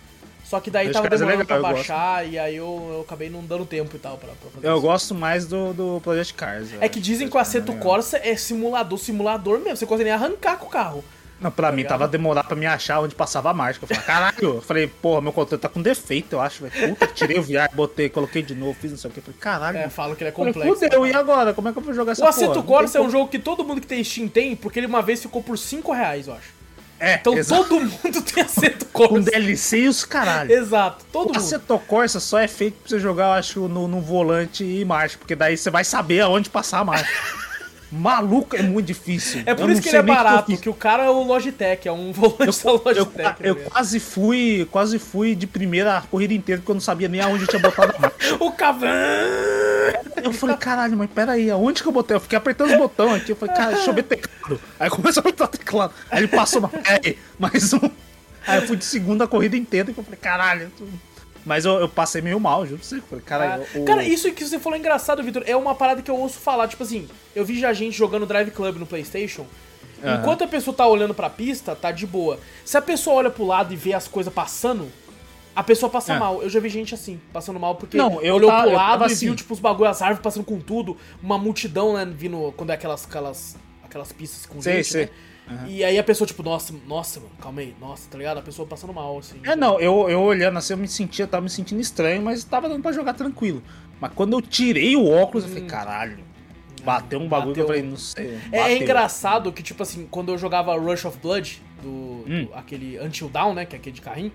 Speaker 1: Só que daí
Speaker 2: Project
Speaker 1: tava
Speaker 2: Cars é
Speaker 1: demorando
Speaker 2: legal,
Speaker 1: pra baixar e aí eu, eu acabei não dando tempo e tal pra, pra fazer
Speaker 2: Eu
Speaker 1: isso.
Speaker 2: gosto mais do, do Project Cars.
Speaker 1: É que dizem que o Aceto
Speaker 2: legal.
Speaker 1: Corsa é simulador, simulador mesmo. Você consegue nem arrancar com o carro.
Speaker 2: Não, pra mim
Speaker 1: ligado?
Speaker 2: tava demorado pra me achar onde passava a marcha. Eu falei, caralho. Eu falei, porra, meu controle tá com defeito, eu acho. velho. Puta, tirei o VR, botei, coloquei de novo, fiz não sei o que. Falei, caralho.
Speaker 1: É, falam que ele é
Speaker 2: Falei,
Speaker 1: complexo.
Speaker 2: fudeu, e agora? Como é que eu vou jogar essa
Speaker 1: O Aceto
Speaker 2: porra? Não
Speaker 1: Corsa é um jogo que todo mundo que tem Steam tem, porque ele uma vez ficou por 5 reais, eu acho.
Speaker 2: É,
Speaker 1: Então
Speaker 2: exato.
Speaker 1: todo mundo tem Aceto
Speaker 2: Com
Speaker 1: Corsa.
Speaker 2: DLC e os caralho.
Speaker 1: Exato, todo
Speaker 2: O
Speaker 1: mundo.
Speaker 2: Aceto Corsa só é feito pra você jogar, eu acho, no, no volante e marcha, porque daí você vai saber aonde passar a marcha. Maluco, é muito difícil.
Speaker 1: É por
Speaker 2: Eu
Speaker 1: isso que ele é
Speaker 2: que eu
Speaker 1: barato,
Speaker 2: fiz.
Speaker 1: que o cara é o Logitech, é um volante da
Speaker 2: Eu,
Speaker 1: Logitech.
Speaker 2: eu
Speaker 1: né?
Speaker 2: quase fui, quase fui de primeira a corrida inteira, porque eu não sabia nem aonde eu tinha botado.
Speaker 1: O Cavan!
Speaker 2: Eu falei, caralho, mas peraí, aonde que eu botei? Eu fiquei apertando os botões aqui, eu falei, cara, deixa eu ver teclado. Aí começou a apertar teclado. Aí ele passou, mas peraí, mais um. Aí eu fui de segunda a corrida inteira, e eu falei, caralho. eu tô- Mas eu, eu passei meio mal, juro pra você. Eu Falei, caralho, o-
Speaker 1: Ah, Cara, isso que você falou é engraçado, Vitor. É uma parada que eu ouço falar. Tipo assim, eu vi já gente jogando Drive Club no PlayStation.
Speaker 2: Aham.
Speaker 1: Enquanto a pessoa tá olhando pra pista, tá de boa. Se a pessoa olha pro lado e vê as coisas passando, a pessoa passa
Speaker 2: É.
Speaker 1: mal. Eu já vi gente assim, passando mal, porque
Speaker 2: Não, eu
Speaker 1: olhou
Speaker 2: ta-
Speaker 1: pro lado e viu,
Speaker 2: assim.
Speaker 1: tipo, os bagulho, as árvores passando com tudo, uma multidão, né, vindo, quando é aquelas, aquelas, aquelas pistas com
Speaker 2: Sei,
Speaker 1: gente,
Speaker 2: sei.
Speaker 1: né? E aí a pessoa, tipo, nossa, nossa, mano, calma aí, nossa, tá ligado? A pessoa passando mal, assim.
Speaker 2: É, não, eu, eu olhando assim, eu me sentia, tava me sentindo estranho, mas tava dando pra jogar tranquilo. Mas quando eu tirei o óculos, eu falei, caralho. Bateu um bagulho que eu
Speaker 1: Hum. Bateu.
Speaker 2: falei, não sei.
Speaker 1: É, é
Speaker 2: bateu.
Speaker 1: engraçado que, tipo assim, quando eu jogava Rush of Blood, do,
Speaker 2: Hum.
Speaker 1: do- aquele Until Dawn, né, que é aquele de carrinho,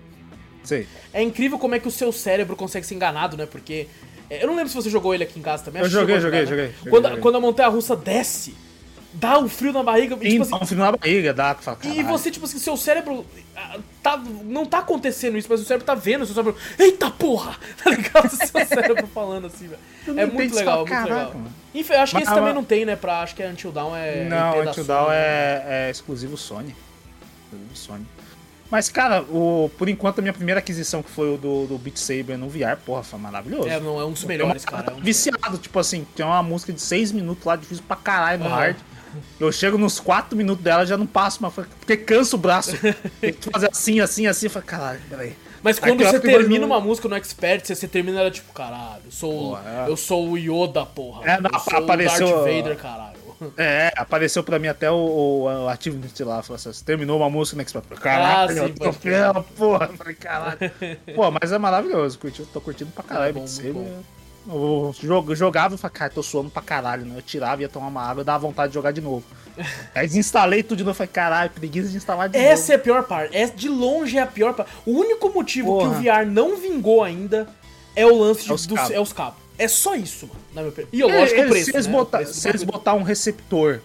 Speaker 2: Sei.
Speaker 1: é incrível como é que o seu cérebro consegue ser enganado, né, porque... é, Eu não lembro se você jogou ele aqui em casa também.
Speaker 2: Eu joguei,
Speaker 1: a
Speaker 2: joguei,
Speaker 1: jogar, né?
Speaker 2: joguei, joguei,
Speaker 1: Quando,
Speaker 2: joguei.
Speaker 1: quando a montanha-russa desce, dá um frio na barriga, e,
Speaker 2: Tem
Speaker 1: tipo assim,
Speaker 2: um frio na barriga, dá, fala,
Speaker 1: e você, tipo assim, seu cérebro ah, tá, não tá acontecendo isso, mas o cérebro tá vendo, seu cérebro, eita porra! Tá ligado? Seu cérebro falando assim, velho. É muito legal,
Speaker 2: fala,
Speaker 1: muito
Speaker 2: "Caraca,
Speaker 1: legal.
Speaker 2: mano."
Speaker 1: Enfim, acho que
Speaker 2: Mas-
Speaker 1: esse também
Speaker 2: mas-
Speaker 1: não tem, né, pra, acho que é Until Dawn é
Speaker 2: Não, Until Dawn
Speaker 1: né?
Speaker 2: é, é exclusivo Sony. Exclusivo Sony. Mas, cara, o, por enquanto a minha primeira aquisição, que foi o do, do Beat Saber no VR, porra, foi maravilhoso.
Speaker 1: É, não, é um dos melhores, cara. é um
Speaker 2: viciado, tipo assim, tem uma música de 6 minutos lá, difícil pra caralho no
Speaker 1: Aham.
Speaker 2: hard. Eu chego nos 4 minutos dela, já não passo, mas porque cansa o braço. Tem que fazer assim, assim, assim. Eu falei, caralho, peraí.
Speaker 1: Mas quando
Speaker 2: Aquela
Speaker 1: você termina
Speaker 2: no-
Speaker 1: uma música no Expert, você, você termina ela tipo, caralho, eu sou,
Speaker 2: Pô, é.
Speaker 1: eu sou o Yoda, porra.
Speaker 2: É, não, apareceu-
Speaker 1: o Darth Vader, caralho.
Speaker 2: É, apareceu pra mim até o, o, o Activity lá. Falou assim, você terminou uma música no Expert. Caralho,
Speaker 1: Ah, sim,
Speaker 2: troféu, porra. Eu falei, caralho. Pô, mas é maravilhoso. Curti, tô curtindo pra caralho.
Speaker 1: É bom.
Speaker 2: Eu jog- jogava e falava, cara, tô suando pra caralho, né? Eu tirava, ia tomar uma água, dava vontade de jogar de novo. Aí desinstalei tudo de novo, falei, caralho, preguiça de instalar de
Speaker 1: Essa
Speaker 2: novo.
Speaker 1: é a pior parte. Essa de longe é a pior parte. O único motivo
Speaker 2: Porra.
Speaker 1: que o VR não vingou ainda é o lance de,
Speaker 2: É os
Speaker 1: dos,
Speaker 2: cabos.
Speaker 1: é os cabos. É só isso, mano. Na minha opinião. E o
Speaker 2: É,
Speaker 1: lógico, o
Speaker 2: eles-
Speaker 1: preço.
Speaker 2: se eles,
Speaker 1: né?
Speaker 2: botar,
Speaker 1: O preço
Speaker 2: se eles botar um receptor,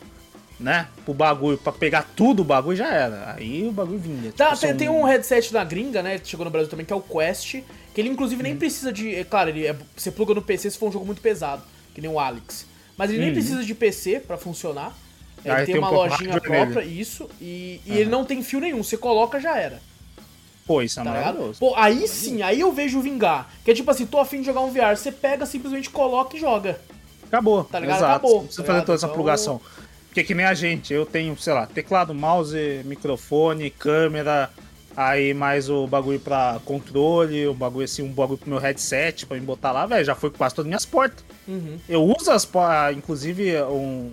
Speaker 2: né, pro bagulho, pra pegar tudo o bagulho, já era. Aí o bagulho vinha.
Speaker 1: Tá,
Speaker 2: Tipo,
Speaker 1: tem,
Speaker 2: são-
Speaker 1: tem um headset da gringa, né? Que chegou no Brasil também, que é o Quest. Que ele, inclusive,
Speaker 2: Hum.
Speaker 1: nem precisa de. É claro, ele é- você pluga no PC se for um jogo muito pesado, que nem o Alex. Mas ele nem precisa de PC pra funcionar. Ele
Speaker 2: Uhum. Aí
Speaker 1: tem,
Speaker 2: tem um
Speaker 1: uma
Speaker 2: pouco
Speaker 1: lojinha própria, isso. E, e ele não tem fio nenhum. Você coloca, já era.
Speaker 2: Pô, isso é
Speaker 1: Tá
Speaker 2: maravilhoso.
Speaker 1: Pô, aí sim, aí eu vejo vingar. Que é tipo assim, tô afim de jogar um VR. Você pega, simplesmente coloca e joga.
Speaker 2: Acabou.
Speaker 1: Tá ligado?
Speaker 2: Exato.
Speaker 1: Acabou,
Speaker 2: Não precisa
Speaker 1: tá
Speaker 2: fazer toda essa
Speaker 1: Então-
Speaker 2: plugação. Porque que nem a gente, eu tenho, sei lá, teclado, mouse, microfone, câmera, Aí mais o bagulho pra controle, o bagulho assim, um bagulho pro meu headset pra me botar lá, velho, já foi quase todas as minhas portas.
Speaker 1: Uhum.
Speaker 2: Eu uso as portas, inclusive um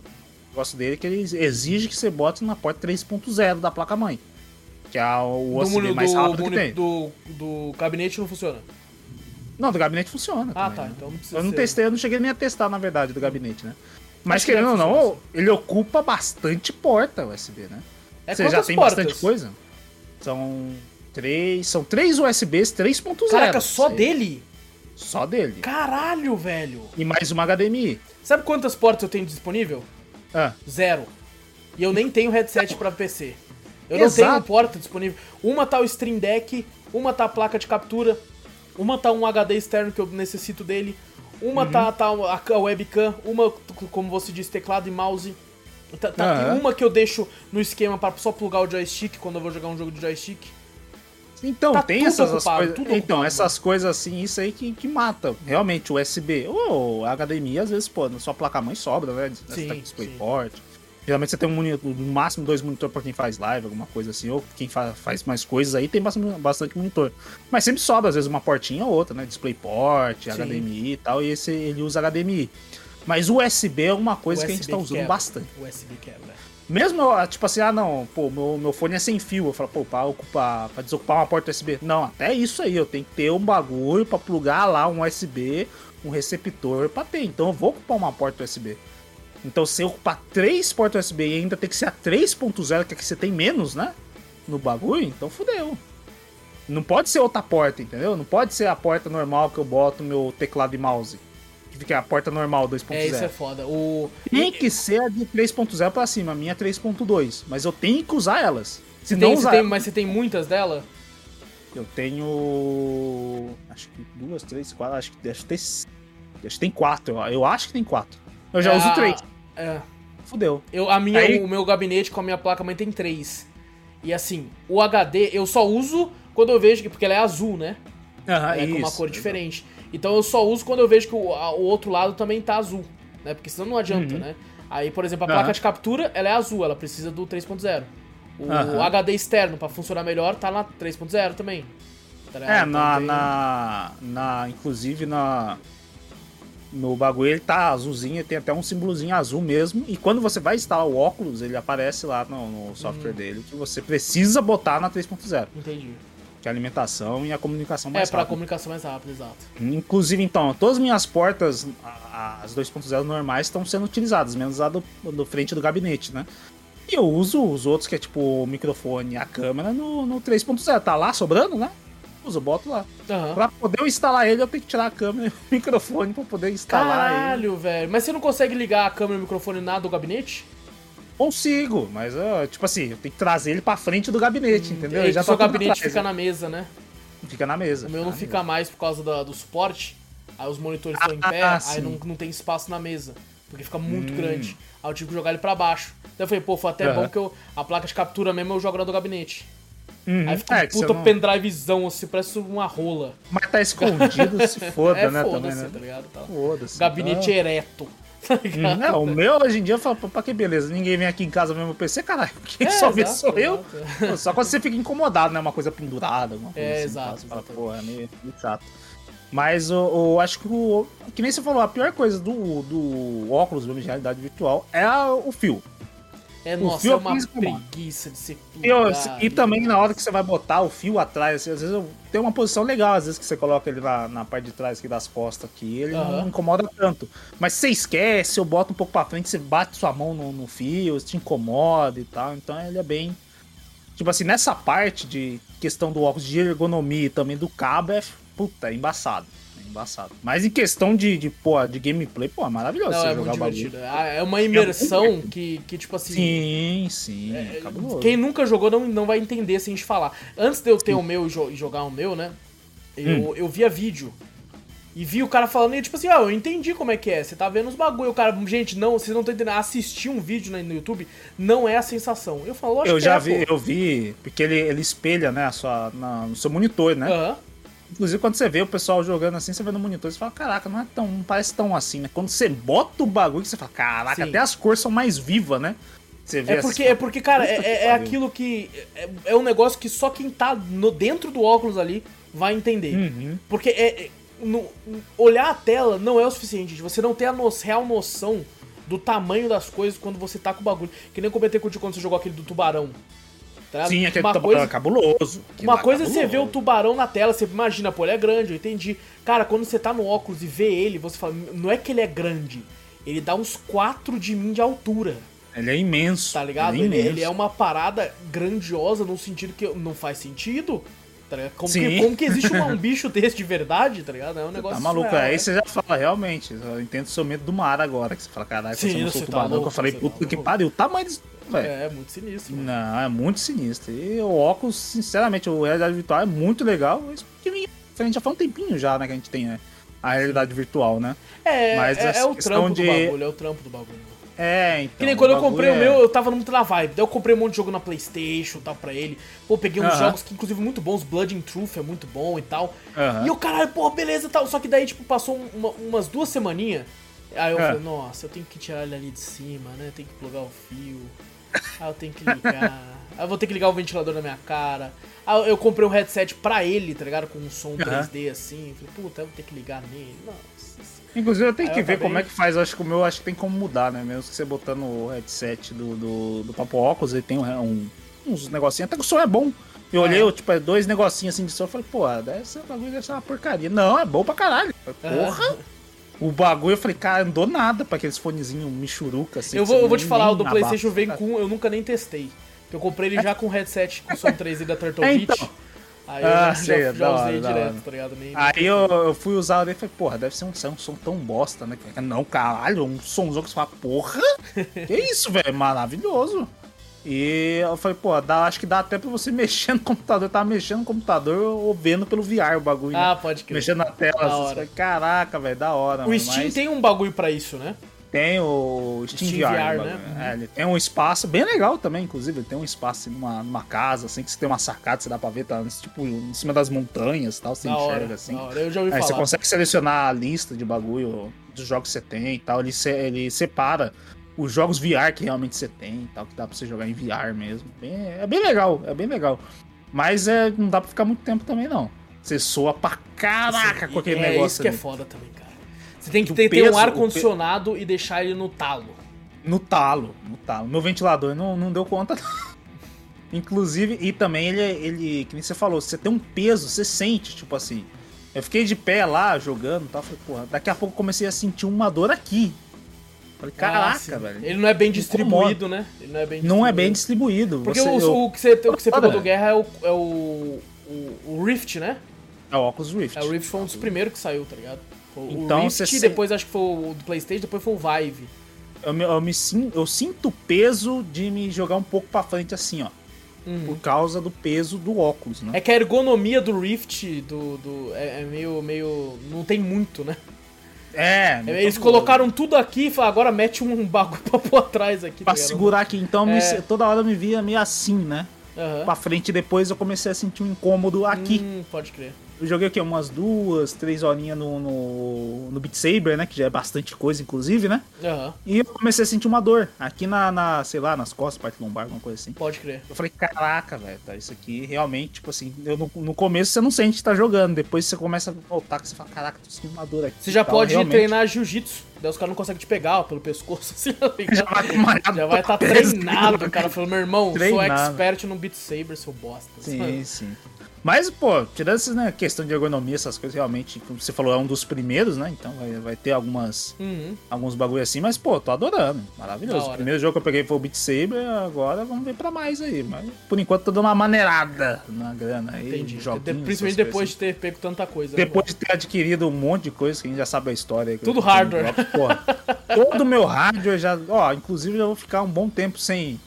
Speaker 2: negócio dele que ele exige que você bote na porta 3.0 da placa-mãe. Que é o
Speaker 1: Do,
Speaker 2: USB mais
Speaker 1: do,
Speaker 2: rápido que
Speaker 1: moni-
Speaker 2: tem.
Speaker 1: do, do gabinete não funciona.
Speaker 2: Não, do gabinete funciona.
Speaker 1: Ah,
Speaker 2: também,
Speaker 1: tá.
Speaker 2: né?
Speaker 1: Então não precisa
Speaker 2: Eu não
Speaker 1: ser-
Speaker 2: testei, eu não cheguei nem a testar, na verdade, do gabinete, né? Mas
Speaker 1: que
Speaker 2: querendo ou não, ele ocupa bastante porta USB, né?
Speaker 1: É
Speaker 2: Você já tem
Speaker 1: portas?
Speaker 2: bastante coisa? São três. São três USBs 3.0.
Speaker 1: Caraca, só dele?
Speaker 2: Só dele.
Speaker 1: Caralho, velho.
Speaker 2: E mais uma HDMI.
Speaker 1: Sabe quantas portas eu tenho disponível?
Speaker 2: Ah,
Speaker 1: Zero. E eu nem tenho headset pra PC. Eu não
Speaker 2: Exato.
Speaker 1: tenho porta disponível. Uma tá o Stream Deck, uma tá a placa de captura, uma tá um HD externo que eu necessito dele, uma
Speaker 2: Uhum.
Speaker 1: tá, tá a, a webcam, uma, como você disse, teclado e mouse. Tá, tá-
Speaker 2: Aham.
Speaker 1: tem uma que eu deixo no esquema pra só plugar o joystick quando eu vou jogar um jogo de joystick.
Speaker 2: Então,
Speaker 1: Tá
Speaker 2: tem essas
Speaker 1: ocupado,
Speaker 2: coisas. Então, essas coisas assim, isso aí que, que mata. Realmente, o USB. Ou HDMI, às vezes, pô, na sua placa-mãe sobra, né? Você
Speaker 1: Sim,
Speaker 2: tá DisplayPort. Geralmente você tem um monitor, no máximo dois monitores pra quem faz live, alguma coisa assim, ou quem fa- faz mais coisas aí tem bastante, bastante monitor. Mas sempre sobra, às vezes, uma portinha ou outra, né? DisplayPort,
Speaker 1: Sim.
Speaker 2: HDMI e tal, e esse ele usa HDMI. Mas o USB é uma coisa que a gente
Speaker 1: USB
Speaker 2: tá usando
Speaker 1: quebra.
Speaker 2: bastante.
Speaker 1: USB quebra.
Speaker 2: Mesmo, tipo assim, ah não, pô, meu, meu fone é sem fio. Eu falo, pô, pra, ocupar, pra desocupar uma porta USB. Não, até isso aí, eu tenho que ter um bagulho pra plugar lá um USB, um receptor pra ter. Então eu vou ocupar uma porta USB. Então se eu ocupar três portas USB e ainda tem que ser a 3.0, que é que você tem menos, né? No bagulho, então fudeu. Não pode ser outra porta, entendeu? Não pode ser a porta normal que eu boto meu teclado e mouse. Que fica a porta normal 2.0.
Speaker 1: É, isso é foda. O...
Speaker 2: Tem que ser a de 3.0 pra cima, a minha é 3.2. Mas eu tenho que usar elas. Se não
Speaker 1: tem, você
Speaker 2: usar
Speaker 1: tem- mas você tem muitas dela?
Speaker 2: eu tenho. Acho que duas, três, quatro. Acho que, acho que, tem, acho que tem quatro. Eu- acho que tem quatro. Eu já
Speaker 1: É,
Speaker 2: uso três.
Speaker 1: É.
Speaker 2: Fudeu.
Speaker 1: Eu, a minha,
Speaker 2: Aí-
Speaker 1: o meu gabinete com a minha placa mãe tem três. E assim, o HD eu só uso quando eu vejo que. Porque ela é azul, né?
Speaker 2: Aham,
Speaker 1: é com uma
Speaker 2: isso.
Speaker 1: cor diferente. Então eu só uso quando eu vejo que o, a- o outro lado também tá azul. Né? Porque senão não adianta,
Speaker 2: Uhum.
Speaker 1: né? Aí, por exemplo, a
Speaker 2: Aham.
Speaker 1: placa de captura, ela é azul, ela precisa do 3.0. O
Speaker 2: Aham.
Speaker 1: HD externo, pra funcionar melhor, tá na 3.0 também. Tá?
Speaker 2: É,
Speaker 1: Então
Speaker 2: na,
Speaker 1: tem-
Speaker 2: na, na. Inclusive na. No bagulho ele tá azulzinho, tem até um símbolozinho azul mesmo. E quando você vai instalar o óculos, ele aparece lá no, no software
Speaker 1: Hum.
Speaker 2: dele que você precisa botar na 3.0.
Speaker 1: Entendi.
Speaker 2: Que é a alimentação e a comunicação
Speaker 1: É,
Speaker 2: mais
Speaker 1: pra
Speaker 2: rápida.
Speaker 1: comunicação mais rápida, exato.
Speaker 2: Inclusive, então, todas as minhas portas, as 2.0 normais, estão sendo utilizadas, menos a do, do frente do gabinete, né? E eu uso os outros, que é tipo o microfone e a câmera, no, no 3.0. Tá lá sobrando, né? Uso, boto lá.
Speaker 1: Aham.
Speaker 2: Pra poder eu instalar ele, eu tenho que tirar a câmera e o microfone pra poder instalar ele.
Speaker 1: Caralho, velho. Mas você não consegue ligar a câmera e o microfone na do gabinete?
Speaker 2: Consigo, mas, ó, tipo assim, eu tenho que trazer ele pra frente do gabinete, entendeu?
Speaker 1: É que o seu
Speaker 2: tá
Speaker 1: gabinete fica
Speaker 2: né?
Speaker 1: na mesa, né?
Speaker 2: fica na mesa.
Speaker 1: O meu não
Speaker 2: na
Speaker 1: fica mais por causa da- do suporte. Aí os monitores estão em
Speaker 2: Ah,
Speaker 1: pé, aí
Speaker 2: sim.
Speaker 1: não, não tem espaço na mesa. Porque fica muito
Speaker 2: Hum.
Speaker 1: grande. Aí eu tive que jogar ele pra baixo. Então eu falei, pô, foi até
Speaker 2: Aham.
Speaker 1: bom que eu, a placa de captura mesmo eu jogo na do gabinete.
Speaker 2: Uhum.
Speaker 1: Aí fica um
Speaker 2: É,
Speaker 1: puta
Speaker 2: não-
Speaker 1: pendrivezão, assim, parece uma rola.
Speaker 2: Mas tá escondido, se foda,
Speaker 1: é
Speaker 2: né?
Speaker 1: Foda-se,
Speaker 2: né?
Speaker 1: tá ligado? Tá.
Speaker 2: Foda-se.
Speaker 1: Gabinete
Speaker 2: Ah.
Speaker 1: ereto. Tá?
Speaker 2: É, o meu hoje em dia eu falo, pra que beleza? Ninguém vem aqui em casa ver meu PC, caralho. Quem
Speaker 1: É,
Speaker 2: só vê
Speaker 1: exato,
Speaker 2: sou eu.
Speaker 1: exato.
Speaker 2: Só quando você fica incomodado, né? Uma coisa pendurada, alguma coisa
Speaker 1: É,
Speaker 2: assim.
Speaker 1: exato,
Speaker 2: Você fala, pô, é meio, meio chato. Mas o, o- acho que o. Que nem você falou, a pior coisa do, do óculos de realidade virtual é o fio.
Speaker 1: É,
Speaker 2: O
Speaker 1: nossa,
Speaker 2: fio
Speaker 1: é
Speaker 2: é
Speaker 1: uma preguiça de ser
Speaker 2: e também na hora que você vai botar o fio atrás, assim, às vezes eu- tem uma posição legal, às vezes que você coloca ele na, na parte de trás aqui das costas aqui, ele
Speaker 1: Aham.
Speaker 2: não incomoda tanto. Mas se você esquece, eu boto um pouco pra frente, você bate sua mão no, no fio, te incomoda e tal. Então ele é bem. Tipo assim, nessa parte de questão do óculos de ergonomia e também do cabo, é puta, é embaçado. É embaçado. Mas em questão de, de, pô, de gameplay, pô, é maravilhoso
Speaker 1: Não,
Speaker 2: você
Speaker 1: é
Speaker 2: jogar
Speaker 1: muito divertido. É uma imersão que, que, tipo assim.
Speaker 2: Sim, sim, é.
Speaker 1: Quem nunca jogou não, não vai entender se a gente falar. Antes de eu ter o meu e jo- jogar o meu, né? Eu,
Speaker 2: Hum.
Speaker 1: eu via vídeo. E vi o cara falando, e tipo assim, ó, eu entendi como é que é. Você tá vendo os bagulho. O cara, gente, não, vocês não estão entendendo. Assistir um vídeo no YouTube não é a sensação. Eu falo, lógico
Speaker 2: Eu já
Speaker 1: é,
Speaker 2: vi,
Speaker 1: pô.
Speaker 2: eu vi, porque ele, ele espelha, né, a sua, na- no seu monitor, né?
Speaker 1: Aham.
Speaker 2: Inclusive, quando você vê o pessoal jogando assim, você vê no monitor, você fala, caraca, não é tão, não parece tão assim, né? Quando você bota o bagulho, você fala, caraca,
Speaker 1: Sim.
Speaker 2: até as cores são mais vivas, né? Você vê
Speaker 1: É porque,
Speaker 2: assim,
Speaker 1: é porque cara, é,
Speaker 2: que
Speaker 1: é- é aquilo que. É, é um negócio que só quem tá no, dentro do óculos ali vai entender.
Speaker 2: Uhum.
Speaker 1: Porque é, é- no- olhar a tela não é o suficiente, gente. Você não tem a no- real noção do tamanho das coisas quando você tá com o bagulho. Que nem eu comentei contigo quando você jogou aquele do tubarão. Tá?
Speaker 2: Sim, aquele
Speaker 1: uma
Speaker 2: tubarão
Speaker 1: coisa,
Speaker 2: é cabuloso.
Speaker 1: Uma coisa é você ver o
Speaker 2: cabuloso.
Speaker 1: tubarão na tela, você imagina, pô, ele é grande, eu entendi. Cara, quando você tá no óculos e vê ele, você fala, não é que ele é grande, ele dá uns 4 de mim de altura,
Speaker 2: Ele é imenso.
Speaker 1: tá ligado?
Speaker 2: Ele é,
Speaker 1: Ele,
Speaker 2: imenso.
Speaker 1: ele é uma parada grandiosa no sentido que não faz sentido, tá? Como, que, como que existe uma- um bicho desse de verdade, tá ligado? É um negócio
Speaker 2: Tá maluco,
Speaker 1: surreal,
Speaker 2: aí
Speaker 1: né?
Speaker 2: você já fala, realmente, eu entendo o seu medo do mar agora, que você fala, caralho,
Speaker 1: Sim,
Speaker 2: você não sou
Speaker 1: tá
Speaker 2: tubarão,
Speaker 1: louco,
Speaker 2: eu falei,
Speaker 1: você
Speaker 2: puta
Speaker 1: tá
Speaker 2: que pariu, o tamanho disso, velho.
Speaker 1: É, muito sinistro. mano.
Speaker 2: Não, é muito sinistro. E o óculos, sinceramente, o realidade virtual é muito legal. Isso que vinha- A gente já faz um tempinho já, né, que a gente tem né, a realidade virtual, né?
Speaker 1: É,
Speaker 2: Mas
Speaker 1: é, é o trampo
Speaker 2: de-
Speaker 1: do bagulho, é o trampo do bagulho.
Speaker 2: É, então.
Speaker 1: Que nem quando eu comprei o
Speaker 2: é-
Speaker 1: meu, eu tava muito na vibe. Daí eu comprei um monte de jogo na Playstation e tal pra ele. Pô, peguei uns
Speaker 2: Aham.
Speaker 1: jogos que, inclusive, muito bons. Blood and Truth é muito bom e tal.
Speaker 2: Aham.
Speaker 1: E eu, caralho, pô, beleza e tal. Só que daí, tipo, passou uma- umas duas semaninhas. Aí eu
Speaker 2: É.
Speaker 1: falei, nossa, eu tenho que tirar ele ali de cima, né? Tem que plugar o fio. Aí eu tenho que ligar. Aí eu vou ter que ligar o ventilador na minha cara. Aí eu comprei um headset pra ele, tá ligado? Com um som 3D assim. Falei, puta, eu vou ter que ligar nele. Nossa.
Speaker 2: Inclusive eu tenho
Speaker 1: Aí
Speaker 2: que
Speaker 1: eu
Speaker 2: ver
Speaker 1: acabei-
Speaker 2: como é que faz. Eu acho que o meu acho que tem como mudar, né? Mesmo que você botando o headset do, do, do Papo Óculos, ele tem um, um- uns negocinhos. Até que o som é bom. Eu olhei, eu, tipo, é dois negocinhos assim de som. Eu falei, pô, deve ser, o bagulho deve ser uma porcaria. Não, é bom pra caralho. Eu falei, Porra! O bagulho, eu falei, cara, não dou nada pra aqueles fonezinhos michuruca assim.
Speaker 1: Eu vou, eu vou te
Speaker 2: nem-
Speaker 1: falar, o
Speaker 2: nem
Speaker 1: do PlayStation vem com. Eu nunca nem testei. Eu comprei ele já com headset com som 3D da Turtle
Speaker 2: É,
Speaker 1: Beach.
Speaker 2: então.
Speaker 1: Aí eu
Speaker 2: Ah,
Speaker 1: já,
Speaker 2: sei,
Speaker 1: já,
Speaker 2: hora,
Speaker 1: usei
Speaker 2: da
Speaker 1: direto, tá ligado? Nem,
Speaker 2: Aí eu, eu fui usar ele e falei, porra, deve ser um, ser um som tão bosta, né? Não, caralho, um somzão que você fala, porra, que isso, velho, maravilhoso. E eu falei, pô, dá, acho que dá até pra você mexer no computador. Eu tava mexendo no computador ou vendo pelo VR o bagulho.
Speaker 1: Ah,
Speaker 2: né?
Speaker 1: pode crer.
Speaker 2: Mexendo na tela. Assim, você fala, Caraca, velho, da hora.
Speaker 1: O
Speaker 2: mano,
Speaker 1: Steam
Speaker 2: mas
Speaker 1: tem um bagulho pra isso, né?
Speaker 2: tem o Steam,
Speaker 1: Steam
Speaker 2: VR,
Speaker 1: VR, né?
Speaker 2: bagulho. É, ele tem um espaço bem legal também, inclusive. Ele tem um espaço assim, numa, numa casa, assim, que você tem uma sacada, você dá pra ver, tá tipo, em cima das montanhas e tal, você
Speaker 1: Da
Speaker 2: enxerga
Speaker 1: hora,
Speaker 2: assim.
Speaker 1: da hora. Eu já ouvi
Speaker 2: Aí você
Speaker 1: falar.
Speaker 2: consegue selecionar a lista de bagulho dos jogos que você tem e tal. Ele, se- ele separa os jogos VR que realmente você tem e tal, que dá pra você jogar em VR mesmo. Bem- é bem legal, é bem legal. Mas é, não dá pra ficar muito tempo também, não. Você soa pra caraca com aquele
Speaker 1: é
Speaker 2: negócio.
Speaker 1: isso que é
Speaker 2: ali.
Speaker 1: foda também, cara. Você tem que ter, ter um
Speaker 2: peso-
Speaker 1: ar-condicionado e deixar ele no talo.
Speaker 2: No talo, no talo. Meu ventilador não, não deu conta. Inclusive, e também ele, ele, que nem você falou, você tem um peso, você sente, tipo assim. Eu fiquei de pé lá jogando e tal. Falei, porra, daqui a pouco comecei a sentir uma dor aqui. Falei,
Speaker 1: Ah,
Speaker 2: caraca,
Speaker 1: sim.
Speaker 2: velho.
Speaker 1: Ele não é bem distribuído, né? Ele não é bem
Speaker 2: Não é bem
Speaker 1: distribuído.
Speaker 2: distribuído.
Speaker 1: Porque
Speaker 2: Você-
Speaker 1: o,
Speaker 2: eu-
Speaker 1: o que você, o que você pegou do Guerra é o, é o, o, o Rift, né?
Speaker 2: É o Oculus Rift.
Speaker 1: É, o Rift foi um dos primeiros que saiu, tá ligado? Foi o
Speaker 2: Então,
Speaker 1: Rift,
Speaker 2: você se-
Speaker 1: depois acho que foi o do Playstation, depois foi o Vive.
Speaker 2: Eu, me, eu, me sin- eu sinto o peso de me jogar um pouco pra frente assim, ó. Por causa do peso do óculos, né?
Speaker 1: É que a ergonomia do Rift do, do, é, é meio, meio. não tem muito, né?
Speaker 2: É.
Speaker 1: É, Eles colocaram tudo aqui e falaram, agora mete um bagulho pra pôr atrás aqui.
Speaker 2: Pra
Speaker 1: tá
Speaker 2: segurar aqui. Então, me-
Speaker 1: É.
Speaker 2: toda hora eu me via meio assim, né?
Speaker 1: Aham.
Speaker 2: Pra frente depois eu comecei a sentir um incômodo aqui.
Speaker 1: Hum, pode crer.
Speaker 2: Eu joguei aqui umas duas, três horinhas no, no, no Beat Saber, né? Que já é bastante coisa, inclusive, né?
Speaker 1: Aham,
Speaker 2: E eu comecei a sentir uma dor aqui na, na sei lá, nas costas, parte lombar, alguma coisa assim.
Speaker 1: pode crer.
Speaker 2: Eu falei, caraca, velho, tá, isso aqui realmente, tipo assim, eu, no, no começo você não sente que tá jogando, depois você começa a voltar, que você fala, caraca, tô sentindo uma dor aqui.
Speaker 1: Você já
Speaker 2: tal,
Speaker 1: pode
Speaker 2: realmente.
Speaker 1: treinar jiu-jitsu. Daí os caras não conseguem te pegar ó, pelo pescoço, assim, tá?
Speaker 2: Já vai
Speaker 1: Já vai estar
Speaker 2: todo
Speaker 1: treinado, o cara falou, meu irmão, sou
Speaker 2: Treinado.
Speaker 1: expert no Beat Saber, seu bosta.
Speaker 2: Sim, sim. Mas, pô, tirando essa né, questão de ergonomia, essas coisas, realmente, como você falou, é um dos primeiros, né? Então vai, vai ter algumas,
Speaker 1: Uhum.
Speaker 2: alguns bagulho assim, mas, pô, tô adorando. Maravilhoso. O primeiro jogo que eu peguei foi o Beat Saber, agora vamos ver pra mais aí. Mas, por enquanto, tô dando uma maneirada na grana aí.
Speaker 1: Entendi.
Speaker 2: joguinhos,
Speaker 1: principalmente depois de ter pego tanta coisa. né,
Speaker 2: Depois de ter adquirido um monte de coisa que a gente já sabe a história.
Speaker 1: Tudo
Speaker 2: eu
Speaker 1: hardware.
Speaker 2: porra, todo o meu hardware já. Ó, inclusive já vou ficar um bom tempo sem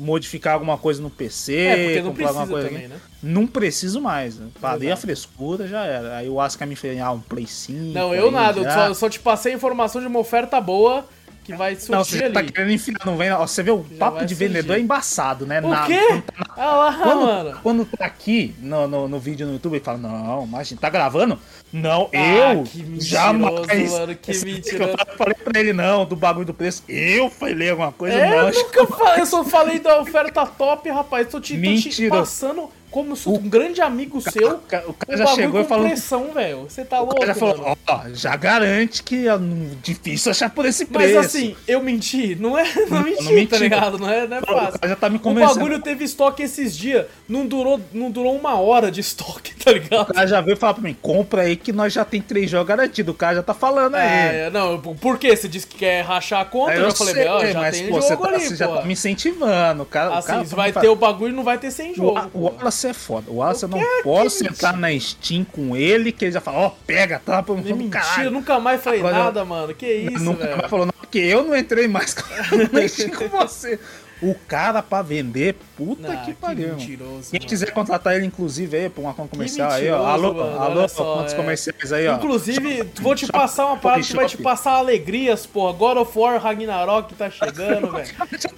Speaker 2: modificar alguma coisa no PC.
Speaker 1: É, porque não
Speaker 2: comprar alguma coisa
Speaker 1: também, né?
Speaker 2: Não preciso mais. Né? Parei a frescura, já era. Aí o Asuka me fez ah, um Play 5.
Speaker 1: Não, eu nada, eu
Speaker 2: já-
Speaker 1: só, só te passei a informação de uma oferta boa que vai
Speaker 2: Não, você
Speaker 1: surgir
Speaker 2: tá
Speaker 1: ali.
Speaker 2: querendo enfiar, não vem. Ó, você vê o
Speaker 1: Já
Speaker 2: papo de
Speaker 1: surgir.
Speaker 2: vendedor é embaçado, né?
Speaker 1: O
Speaker 2: Na-
Speaker 1: quê?
Speaker 2: quando tá na
Speaker 1: Ah lá,
Speaker 2: quando,
Speaker 1: mano.
Speaker 2: quando tá aqui no, no, no vídeo no YouTube, ele fala, não, mas a gente tá gravando? Não,
Speaker 1: Ah,
Speaker 2: eu
Speaker 1: que
Speaker 2: jamais.
Speaker 1: mano, que
Speaker 2: Esse-
Speaker 1: mentiroso.
Speaker 2: Eu falei pra ele, não, do bagulho do preço. Eu falei alguma coisa,
Speaker 1: É,
Speaker 2: não.
Speaker 1: eu nunca falei, eu só falei da oferta top, rapaz. Tô te, tô te
Speaker 2: Mentira.
Speaker 1: passando como sou um grande amigo seu.
Speaker 2: O ca- o cara já chegou e falou.
Speaker 1: pressão, velho. Você tá
Speaker 2: O
Speaker 1: louco,
Speaker 2: cara já falou, ó, já garante que é difícil achar por esse
Speaker 1: Mas
Speaker 2: preço.
Speaker 1: assim, eu menti? Não é, não, menti,
Speaker 2: não menti.
Speaker 1: tá ligado? Não é, não é
Speaker 2: o
Speaker 1: fácil.
Speaker 2: cara já tá me
Speaker 1: O
Speaker 2: convencendo.
Speaker 1: bagulho teve estoque esses dias. Não durou, não durou uma hora de estoque, tá ligado?
Speaker 2: O cara já veio falar pra mim, compra aí que nós já tem três jogos garantidos. O cara já tá falando aí.
Speaker 1: É, não, por quê? Você disse que quer rachar a conta?
Speaker 2: Aí
Speaker 1: eu já falei, meu, já
Speaker 2: mas
Speaker 1: tem
Speaker 2: pô,
Speaker 1: jogo
Speaker 2: você, tá,
Speaker 1: ali,
Speaker 2: você
Speaker 1: pô.
Speaker 2: já tá me incentivando. O cara, o
Speaker 1: Assim,
Speaker 2: cara
Speaker 1: você
Speaker 2: tá
Speaker 1: vai ter o bagulho e não vai ter sem
Speaker 2: O,
Speaker 1: jogo.
Speaker 2: o
Speaker 1: pô.
Speaker 2: Wallace é foda. O Wallace eu não
Speaker 1: quê?
Speaker 2: posso sentar na Steam com ele, que ele já fala, ó, pega, tá?
Speaker 1: É
Speaker 2: mim,
Speaker 1: mentira,
Speaker 2: caralho.
Speaker 1: nunca mais falei
Speaker 2: Agora-
Speaker 1: nada, mano. Que isso,
Speaker 2: Nunca
Speaker 1: velho.
Speaker 2: mais falou, não, porque eu não entrei mais na Steam com você. O cara pra vender, puta
Speaker 1: Ah,
Speaker 2: que pariu. mano.
Speaker 1: mentiroso.
Speaker 2: Quem
Speaker 1: mano.
Speaker 2: quiser contratar ele, inclusive, aí, pra uma conta comercial aí, ó. Alô,
Speaker 1: mano,
Speaker 2: alô,
Speaker 1: só,
Speaker 2: contas
Speaker 1: é.
Speaker 2: comerciais aí, ó.
Speaker 1: Inclusive, vou te
Speaker 2: Shop-
Speaker 1: passar uma
Speaker 2: Shop-
Speaker 1: parada que vai te
Speaker 2: Shop.
Speaker 1: passar alegrias, porra. God of War Ragnarok tá chegando, velho.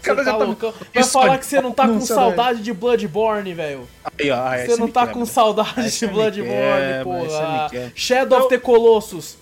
Speaker 1: Tá
Speaker 2: tá-
Speaker 1: loucão. Vai falar que você não tá com
Speaker 2: anúncio,
Speaker 1: saudade de Bloodborne, velho.
Speaker 2: Aí, ó, aí
Speaker 1: Você não
Speaker 2: me
Speaker 1: tá
Speaker 2: quebra.
Speaker 1: com saudade
Speaker 2: Aí
Speaker 1: de
Speaker 2: me
Speaker 1: Bloodborne,
Speaker 2: me
Speaker 1: porra. Shadow of the Colossus.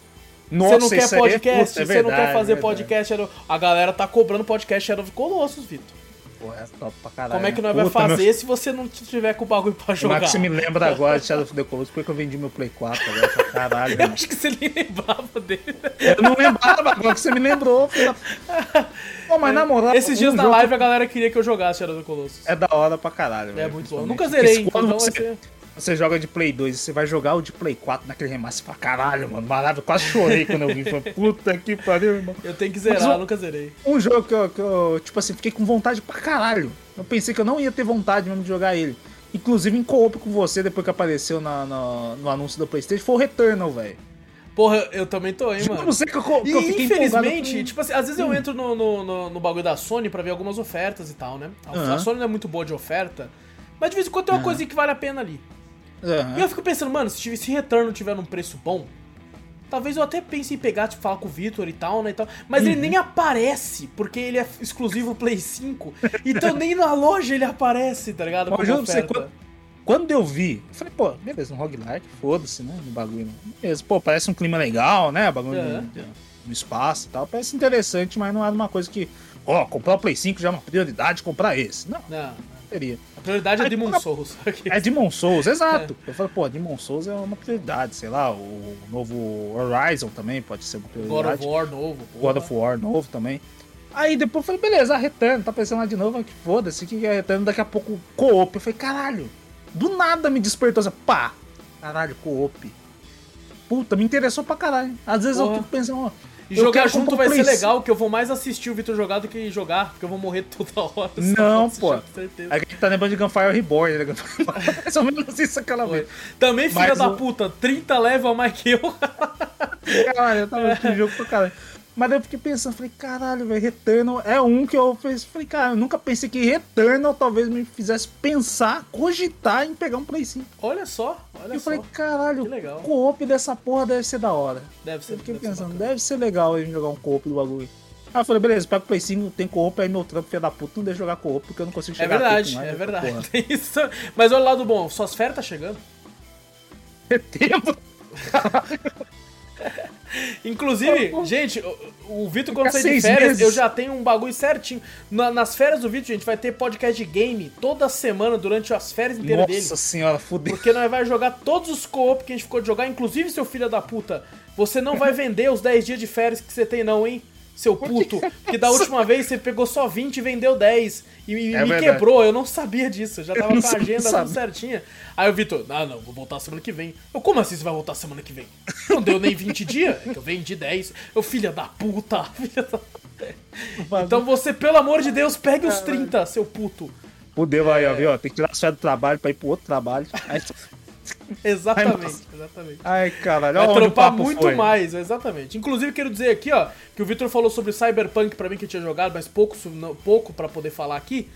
Speaker 2: Nossa,
Speaker 1: Você não quer
Speaker 2: aí é-
Speaker 1: podcast?
Speaker 2: puta, é
Speaker 1: Você não quer
Speaker 2: verdade,
Speaker 1: fazer
Speaker 2: verdade.
Speaker 1: podcast? A galera tá cobrando podcast Shadow of Colossus, Vitor.
Speaker 2: Pô, é top pra caralho.
Speaker 1: Como é que
Speaker 2: né?
Speaker 1: nós vai
Speaker 2: Puta, meu
Speaker 1: fazer se você não tiver com o bagulho pra
Speaker 2: Como
Speaker 1: jogar?
Speaker 2: é que você me lembra agora de Shadow of the Colossus? Porque eu vendi meu Play 4 agora pra caralho.
Speaker 1: Eu
Speaker 2: mano.
Speaker 1: acho que você nem lembrava dele.
Speaker 2: Eu não lembrava, agora que você me lembrou. filha- Pô, mas na moral.
Speaker 1: Esses dias
Speaker 2: um
Speaker 1: na
Speaker 2: jogo
Speaker 1: live a galera queria que eu jogasse Shadow of the Colossus.
Speaker 2: É da hora pra caralho,
Speaker 1: É,
Speaker 2: velho,
Speaker 1: muito bom. Nunca zerei, então vai
Speaker 2: você,
Speaker 1: ser...
Speaker 2: você joga de Play 2 e você vai jogar o de Play 4 naquele remaster, você fala, caralho, mano, maravilha. Quase chorei quando eu vi. Falei, puta que pariu, irmão.
Speaker 1: Eu tenho que zerar,
Speaker 2: Mas o-
Speaker 1: nunca zerei.
Speaker 2: Um jogo que eu, que eu, tipo assim, fiquei com vontade pra caralho. Eu pensei que eu não ia ter vontade mesmo de jogar ele. Inclusive em co-op com você, depois que apareceu na, na- no anúncio da Playstation, foi o Returnal, velho.
Speaker 1: Porra, eu também tô,
Speaker 2: Juro pra
Speaker 1: mano.
Speaker 2: você que eu, que
Speaker 1: E
Speaker 2: eu fiquei
Speaker 1: infelizmente,
Speaker 2: com-
Speaker 1: tipo assim, às vezes eu entro no, no, no- no bagulho da Sony pra ver algumas ofertas e tal, né? A, a. Sony não é muito boa de oferta, mas de vez em quando tem uma coisinha que vale a pena ali.
Speaker 2: Aham.
Speaker 1: E eu fico pensando, mano, se, tiver- se Return tiver num preço bom, talvez eu até pense em pegar, tipo, falar com o Vitor e tal, né, e tal. Mas
Speaker 2: Uhum.
Speaker 1: ele nem aparece, porque ele é exclusivo Play 5. Então nem na loja ele aparece, tá ligado?
Speaker 2: Mas eu
Speaker 1: oferta.
Speaker 2: quando- Quando eu vi, eu falei, pô, beleza, um roguelike, foda-se, né? No bagulho. Beleza, pô, parece um clima legal, né? Bagulho de- de- no espaço e tal. Parece interessante, mas não era uma coisa que, ó, comprar o Play 5 já é uma prioridade comprar esse. Não,
Speaker 1: Não,
Speaker 2: seria.
Speaker 1: a prioridade é Demon Souls.
Speaker 2: É Demon Souls, exato. Eu falei, pô, Demon Souls é uma prioridade, sei lá, o novo Horizon também pode ser uma
Speaker 1: God
Speaker 2: prioridade.
Speaker 1: of War novo.
Speaker 2: God of War novo também. Aí depois eu falei, beleza, a Return, tá pensando lá de novo, que foda-se, que é Return, daqui a pouco co-op. Eu falei, caralho, do nada me despertou essa, pá, caralho, co-op. Puta, me interessou pra caralho. Às vezes eu
Speaker 1: Porra.
Speaker 2: fico pensando, ó,
Speaker 1: E
Speaker 2: eu
Speaker 1: jogar junto vai ser legal, que eu vou mais assistir o Vitor jogar do que jogar, porque eu vou morrer toda hora.
Speaker 2: Não, pô. a gente tá lembrando de Gunfire Reborn, né? Mais ou menos isso aquela vez.
Speaker 1: Também, filha
Speaker 2: Mas
Speaker 1: da
Speaker 2: o-
Speaker 1: puta, 30 level a mais que eu.
Speaker 2: Caralho, eu tava aqui jogo pra caralho. Mas eu fiquei pensando, falei, caralho, velho, Returnal é um que eu fiz. Falei, cara, eu nunca pensei que Returnal talvez me fizesse pensar, cogitar em pegar um Play 5.
Speaker 1: Olha só, olha
Speaker 2: eu
Speaker 1: só.
Speaker 2: falei, caralho, o co-op dessa porra deve ser da hora.
Speaker 1: Deve ser.
Speaker 2: Eu fiquei
Speaker 1: deve ser
Speaker 2: pensando,
Speaker 1: bacana.
Speaker 2: deve ser legal gente jogar um co-op do bagulho. Aí eu falei, beleza, pega o Play 5, tem co-op, aí meu trampo, filho da puta, não deixa jogar co-op, porque eu não consigo
Speaker 1: É
Speaker 2: chegar
Speaker 1: verdade,
Speaker 2: a tempo
Speaker 1: é
Speaker 2: mais,
Speaker 1: verdade. Tem isso. Mas olha o lado bom, suas férias tá chegando.
Speaker 2: Tempo.
Speaker 1: Inclusive, gente, o, o Vitor, quando sair de férias,
Speaker 2: meses.
Speaker 1: eu já tenho um bagulho certinho. Na- nas férias do Vitor, gente, vai ter podcast de game toda semana durante as férias inteiras dele.
Speaker 2: Nossa senhora, fudeu.
Speaker 1: Porque nós vai jogar todos os co-op que a gente ficou de jogar, inclusive, seu filho da puta, você não vai vender os 10 dias de férias que você tem não, hein? Seu puto. Porque da última vez você pegou só 20 e vendeu 10. E, e
Speaker 2: É
Speaker 1: me
Speaker 2: verdade.
Speaker 1: quebrou, eu não sabia disso. Eu já
Speaker 2: Eu
Speaker 1: tava
Speaker 2: não
Speaker 1: com a agenda tudo certinha. Aí o Vitor, ah não, vou voltar semana que vem. Eu, como assim você vai voltar semana que vem? Não deu nem 20 dias? É que eu vendi 10. Eu, filha da puta, filha da... Então você, pelo amor de Deus, pegue os 30, seu puto.
Speaker 2: Fudeu aí,
Speaker 1: É.
Speaker 2: ó, viu? Tem que tirar a do trabalho pra ir pro outro trabalho. Aí-
Speaker 1: Exatamente, exatamente.
Speaker 2: Ai, caralho,
Speaker 1: Vai
Speaker 2: papo
Speaker 1: muito
Speaker 2: foi.
Speaker 1: mais, exatamente. Inclusive, quero dizer aqui, ó, que o Victor falou sobre Cyberpunk pra mim que eu tinha jogado, mas pouco, pouco para poder falar aqui.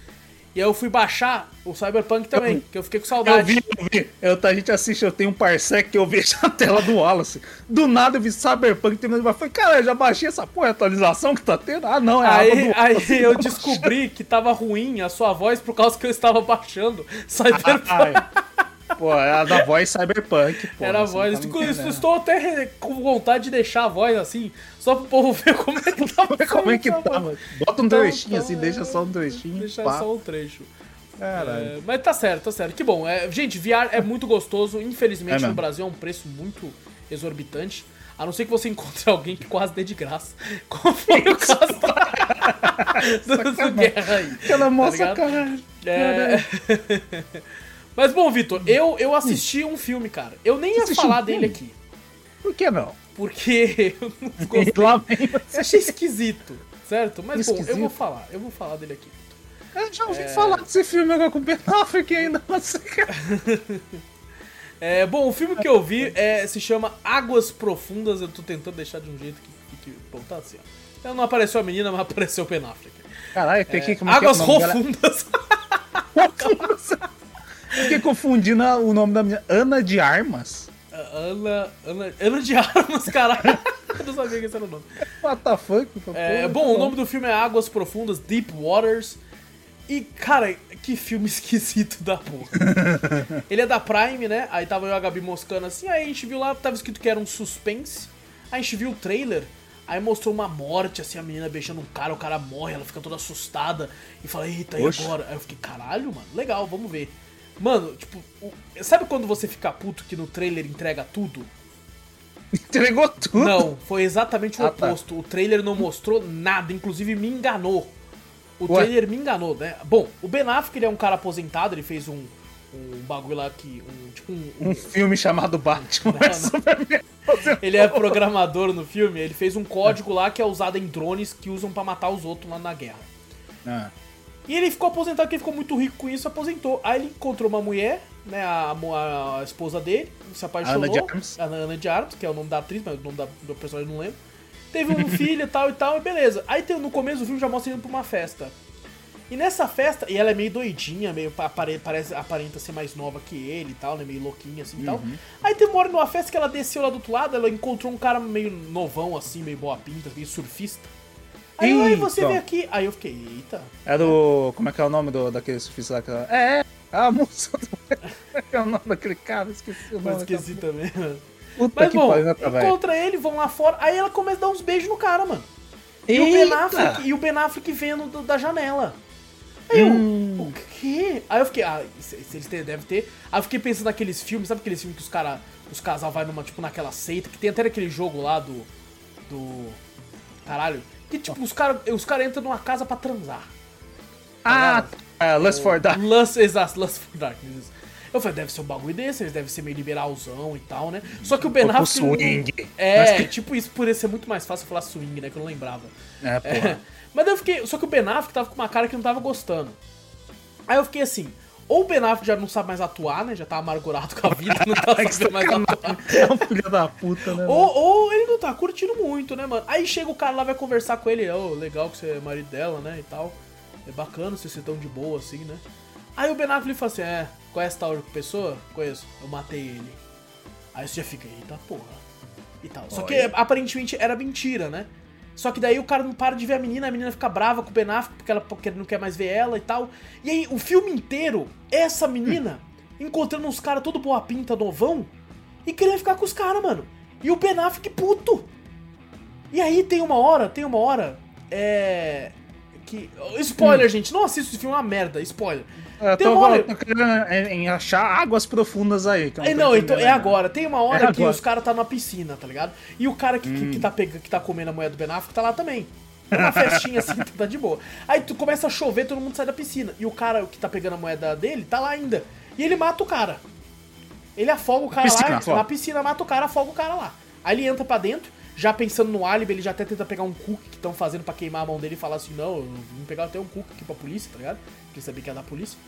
Speaker 1: E aí eu fui baixar o Cyberpunk também, que eu fiquei com
Speaker 2: Eu
Speaker 1: saudade.
Speaker 2: vi, eu vi. Eu, a gente assiste, eu tenho um parsec que eu vejo a tela do Wallace. Do nada eu vi Cyberpunk terminando. Mas foi, cara, eu já baixei essa porra, atualização que tá tendo. Ah, não, é a aba
Speaker 1: Aí,
Speaker 2: do
Speaker 1: aí eu descobri que tava ruim a sua voz por causa que eu estava baixando Cyberpunk.
Speaker 2: Ai, pô, é a da voz Cyberpunk, pô.
Speaker 1: Era a voz.
Speaker 2: tá
Speaker 1: Estou- até com vontade de deixar a voz assim, só pro povo ver como é que tá.
Speaker 2: Como é que tá? Bota um
Speaker 1: Então,
Speaker 2: trechinho assim,
Speaker 1: é,
Speaker 2: deixa só um trechinho.
Speaker 1: Deixar
Speaker 2: pá.
Speaker 1: só um trecho.
Speaker 2: Caralho.
Speaker 1: É, mas tá certo, tá certo. Que bom. É, gente, VR é muito gostoso. Infelizmente
Speaker 2: É
Speaker 1: no Brasil é um preço muito exorbitante. A não ser que você encontre alguém que quase dê de graça. Como foi o caso do, do, Guerra aí.
Speaker 2: Aquela moça,
Speaker 1: ligado?
Speaker 2: caralho.
Speaker 1: É... Mas bom, Vitor, eu, eu assisti um filme, cara. Eu nem ia falar
Speaker 2: um
Speaker 1: dele aqui.
Speaker 2: Por que não?
Speaker 1: Porque eu não gostei. Eu achei esquisito, certo? Mas bom, eu
Speaker 2: Esquisito?
Speaker 1: vou falar. Eu vou falar dele aqui.
Speaker 2: Eu já ouvi falar desse filme agora com o Ben Affleck ainda. Cara.
Speaker 1: É, bom, o filme que eu vi é, se chama Águas Profundas. Eu tô tentando deixar de um jeito que fique. Bom, tá assim, ó. Então não apareceu a menina, mas apareceu o Ben Affleck.
Speaker 2: Caralho, tem que... Como é que é
Speaker 1: Águas? Profundas.
Speaker 2: Fiquei confundindo o nome da minha. Ana de Armas?
Speaker 1: Ana, Ana, Ana de Armas, caralho. Eu não sabia que esse era o nome.
Speaker 2: What the fuck?
Speaker 1: É, bom, o nome do filme é Águas Profundas, Deep Waters. E, cara, que filme esquisito da porra. Ele é da Prime, né? Aí tava eu e a Gabi moscando assim, aí a gente viu lá, tava escrito que era um suspense. Aí a gente viu o trailer, aí mostrou uma morte, assim, a menina beijando um cara, o cara morre, ela fica toda assustada e fala, eita, e
Speaker 2: Oxe.
Speaker 1: agora? Aí eu fiquei, caralho, mano, legal, vamos ver. Mano, tipo, o- sabe quando você fica puto que no trailer entrega tudo?
Speaker 2: Entregou tudo.
Speaker 1: Não, foi exatamente o
Speaker 2: Ah, tá.
Speaker 1: oposto. O trailer não mostrou nada, inclusive me enganou. O
Speaker 2: Ué?
Speaker 1: trailer me enganou, né? Bom, o Ben Affleck ele é um cara aposentado, ele fez um, um bagulho lá que. Um, tipo um, um-
Speaker 2: Um filme chamado Batman.
Speaker 1: Não,
Speaker 2: é
Speaker 1: não. Ele é programador no filme, ele fez um código lá que é usado em drones que usam pra matar os outros lá na guerra.
Speaker 2: Ah,
Speaker 1: E ele ficou aposentado, porque ele ficou muito rico com isso, aposentou. Aí ele encontrou uma mulher, né, a, mo- a esposa dele, se apaixonou.
Speaker 2: Ana de Armas.
Speaker 1: A Ana de Armas, que é o nome da atriz, mas o nome da, do personagem eu não lembro. Teve um filho e tal e tal, e beleza. Aí tem- no começo do filme já mostra ele indo pra uma festa. E nessa festa, e ela é meio doidinha, meio apare, parece, aparenta ser mais nova que ele e tal, né? Meio louquinha assim e tal. Aí tem uma hora numa festa que ela desceu lá do outro lado, ela encontrou um cara meio novão, assim, meio boa pinta, meio surfista. Aí, eu, aí você vem aqui. Aí eu fiquei, eita.
Speaker 2: É do. Como é que é o nome do, daquele surfista lá? que É, é. A moça do. Como é que é o nome daquele cara? Esqueci o nome.
Speaker 1: Mas esqueci também, mano.
Speaker 2: Puta
Speaker 1: Mas
Speaker 2: que
Speaker 1: bom,
Speaker 2: pariu, né,
Speaker 1: encontra ele, vão lá fora, aí ela começa a dar uns beijos no cara, mano. E o, ben Affleck, e o Ben Affleck vendo do- da janela. Aí eu,
Speaker 2: Hum.
Speaker 1: o quê? Aí eu fiquei, ah, se, se eles têm, devem ter. Aí eu fiquei pensando naqueles filmes, sabe aqueles filmes que os cara, os casal vai numa, tipo, naquela seita, que tem até aquele jogo lá do. Do. Caralho. Que tipo, os caras os cara entram numa casa pra transar.
Speaker 2: Ah, é, Lust for Dark.
Speaker 1: Lust, exato, Lust for Darkness. Eu falei, deve ser um bagulho desse, eles devem ser meio liberalzão e tal, né? Só que o Ben Affleck...
Speaker 2: swing.
Speaker 1: É,
Speaker 2: Mas-
Speaker 1: tipo isso, por ser muito mais fácil falar swing, né? Que eu não lembrava.
Speaker 2: É, porra.
Speaker 1: É. Mas daí eu fiquei... Só que o Ben Affleck tava com uma cara que não tava gostando. Aí eu fiquei assim... Ou o Ben Affleck já não sabe mais atuar, né? Já tá amargurado com a vida, não tá sabendo mais atuar.
Speaker 2: É um filho da puta, né?
Speaker 1: Ou, ou ele não tá curtindo muito, né, mano? Aí chega o cara lá, vai conversar com ele, ô, legal que você é marido dela, né, e tal. É bacana você ser tão de boa assim, né? Aí o Ben Affleck fala assim, é, conhece tal pessoa? Conheço, eu matei ele. Aí você já fica, eita porra. E tal. Só que
Speaker 2: Olha.
Speaker 1: aparentemente era mentira, né? Só que daí o cara não para de ver a menina, a menina fica brava com o Ben Affleck porque, ela, porque ele não quer mais ver ela e tal. E aí o filme inteiro, essa menina encontrando uns caras todo boa pinta, novão, e querendo ficar com os caras, mano. E o Ben Affleck puto. E aí tem uma hora, tem uma hora, é... Que... Spoiler, gente, não assista esse filme, é uma merda, spoiler.
Speaker 2: Eu
Speaker 1: Tem
Speaker 2: tô,
Speaker 1: uma hora-
Speaker 2: tô querendo em, em achar águas profundas aí. que eu
Speaker 1: É, não, então é agora. Tem uma hora
Speaker 2: É
Speaker 1: que
Speaker 2: agora.
Speaker 1: os caras tá na piscina, tá ligado? E o cara que, que, que tá pega, que tá comendo a mulher do Ben Affleck tá lá também. É Uma festinha assim, tá de boa. Aí tu começa a chover, todo mundo sai da piscina. E o cara que tá pegando a moeda dele tá lá ainda. E ele mata o cara. Ele afoga o cara
Speaker 2: Piscina,
Speaker 1: lá,
Speaker 2: afoga.
Speaker 1: na piscina, mata o cara, afoga o cara lá. Aí ele entra pra dentro, já pensando no álibi, ele já até tenta pegar um cookie que estão fazendo pra queimar a mão dele e falar assim: não, eu vim pegar até um cookie aqui pra polícia, tá ligado? Porque ele sabia que ia da polícia.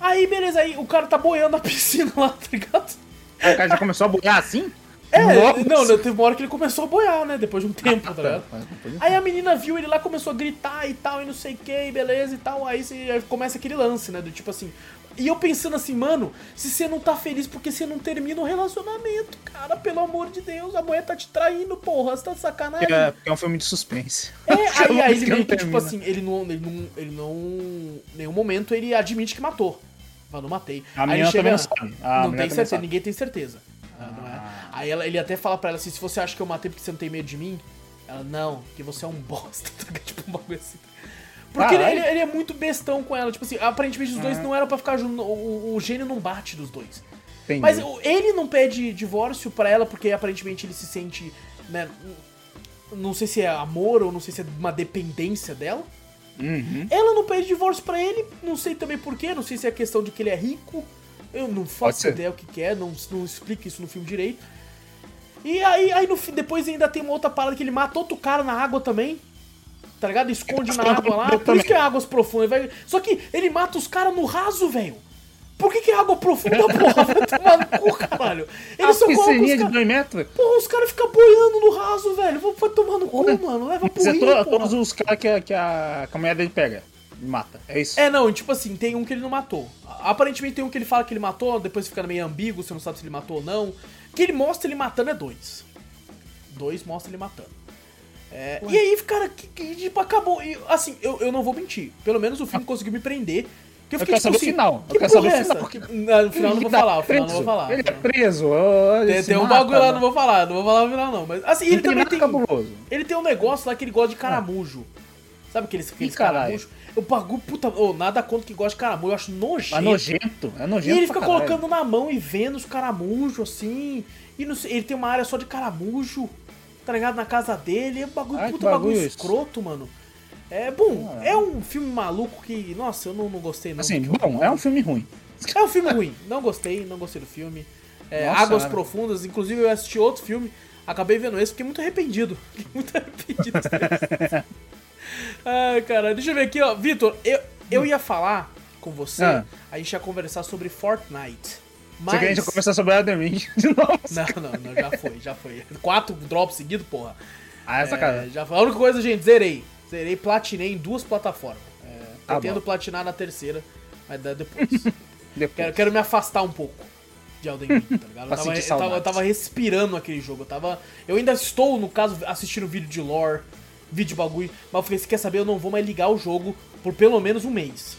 Speaker 1: Aí, beleza, aí o cara tá boiando na piscina lá, tá ligado?
Speaker 2: O cara já começou a boiar assim?
Speaker 1: É,
Speaker 2: Nossa.
Speaker 1: não, não, teve uma hora que ele começou a boiar, né? Depois de um tempo, tá ligado?
Speaker 2: Mas depois-
Speaker 1: Aí a menina viu ele lá, começou a gritar e tal, e não sei o que, beleza e tal. Aí, você, aí começa aquele lance, né? Do tipo assim. E eu pensando assim, mano, se você não tá feliz porque você não termina o relacionamento, cara, pelo amor de Deus, a mulher tá te traindo, porra, você tá de sacanagem.
Speaker 2: É, porque é um filme de suspense.
Speaker 1: É, aí, aí ele meio que, tipo assim, ele não, ele não. Ele não. Em nenhum momento ele admite que matou. Mas não matei.
Speaker 2: A
Speaker 1: aí
Speaker 2: menina
Speaker 1: chega,
Speaker 2: também não sabe.
Speaker 1: Não tem certeza,
Speaker 2: sabe.
Speaker 1: ninguém tem certeza. Ah, não é? Aí ela- ele até fala pra ela assim: se você acha que eu matei porque você não tem medo de mim, ela, não, que você é um bosta. tipo, um bagulho assim. Porque ele, ele- é muito bestão com ela. Tipo assim, aparentemente os dois não eram pra ficar junto. O, o gênio não bate dos dois.
Speaker 2: Entendi.
Speaker 1: Mas ele não pede divórcio pra ela porque aparentemente ele se sente, né, não sei se é amor ou não sei se é uma dependência dela.
Speaker 2: Uhum.
Speaker 1: Ela não pede divórcio pra ele, não sei também porquê, não sei se é questão de que ele é rico. Eu não faço ideia o que, que é, não, não explica isso no filme direito. E aí, aí no fim, depois ainda tem uma outra parada que ele mata outro cara na água também. Tá ligado? Esconde na água lá. Por isso que é águas profundas. vai- Só que ele mata os caras no raso, velho. Por que, que é água profunda, porra? Vai tomar no cu, caralho. Ele
Speaker 2: A
Speaker 1: só coloca os
Speaker 2: piscininha de
Speaker 1: caras.
Speaker 2: 2 metros.
Speaker 1: Porra, os caras ficam boiando no raso, velho. Vai- tomar no cu, mano. Leva pro
Speaker 2: é
Speaker 1: rio,
Speaker 2: to- todos os caras que, a- que, a, que a mulher dele pega. e Mata. É isso.
Speaker 1: É, não, tipo assim, tem um que ele não matou. Aparentemente tem um que ele fala que ele matou, depois fica meio ambíguo, você não sabe se ele matou ou não. Que ele mostra ele matando é dois. Dois mostra ele matando. É, e aí, cara, que, que, tipo, acabou. E, assim, eu, eu não vou mentir. Pelo menos o filme conseguiu me prender. Que
Speaker 2: Eu quero saber o final.
Speaker 1: Que
Speaker 2: Eu quero saber o
Speaker 1: é
Speaker 2: final.
Speaker 1: Que- não, no final eu não vou
Speaker 2: Ele tá
Speaker 1: falar, o final eu não vou falar.
Speaker 2: Ele é preso. ele
Speaker 1: Tem, tem um
Speaker 2: mata,
Speaker 1: bagulho lá,
Speaker 2: né?
Speaker 1: não vou falar, não vou falar o final não. Mas assim, ele também tem.
Speaker 2: cabuloso.
Speaker 1: Ele tem um negócio lá que ele gosta de caramujo. Sabe aqueles, aqueles caramujo? O bagulho, puta, ô, nada contra que gosta de caramujo, eu acho nojento.
Speaker 2: Mas nojento. É
Speaker 1: E
Speaker 2: nojento.
Speaker 1: ele
Speaker 2: pra
Speaker 1: fica
Speaker 2: caralho.
Speaker 1: colocando na mão e vendo os caramujos, assim. E sei, ele tem uma área só de caramujo, tá ligado? Na casa dele. É um bagulho,
Speaker 2: Ai,
Speaker 1: puta bagulho,
Speaker 2: bagulho
Speaker 1: escroto, mano. É bom, é um filme maluco que, nossa, eu não, não gostei não.
Speaker 2: Assim,
Speaker 1: eu-
Speaker 2: bom, é um filme ruim.
Speaker 1: é um filme ruim. Não gostei, não gostei do filme. É,
Speaker 2: Nossa,
Speaker 1: Águas
Speaker 2: cara.
Speaker 1: Profundas, inclusive eu assisti outro filme, acabei vendo esse, fiquei muito arrependido. Fiquei muito arrependido. Ai, cara, deixa eu ver aqui, ó. Vitor, eu, eu ia falar com você,
Speaker 2: Ah.
Speaker 1: a gente ia conversar sobre Fortnite.
Speaker 2: Mas... Você quer a gente conversar sobre Elden Ring de novo?
Speaker 1: Não, não, não, já foi, já foi. Quatro drops seguidos, porra.
Speaker 2: Ah, é
Speaker 1: É,
Speaker 2: sacanagem.
Speaker 1: já foi. A única coisa, gente, zerei. Zerei, platinei em duas plataformas. É,
Speaker 2: Tá
Speaker 1: pretendo
Speaker 2: bom.
Speaker 1: platinar na terceira, mas depois.
Speaker 2: Depois.
Speaker 1: Quero, quero me afastar um pouco de Elden Ring, tá ligado? Eu tava, eu, tava, eu tava respirando aquele jogo. Eu, tava, eu ainda estou, no caso, assistindo vídeo de lore, vídeo de bagulho. Mas eu falei, se quer saber, eu não vou mais ligar o jogo por pelo menos um mês.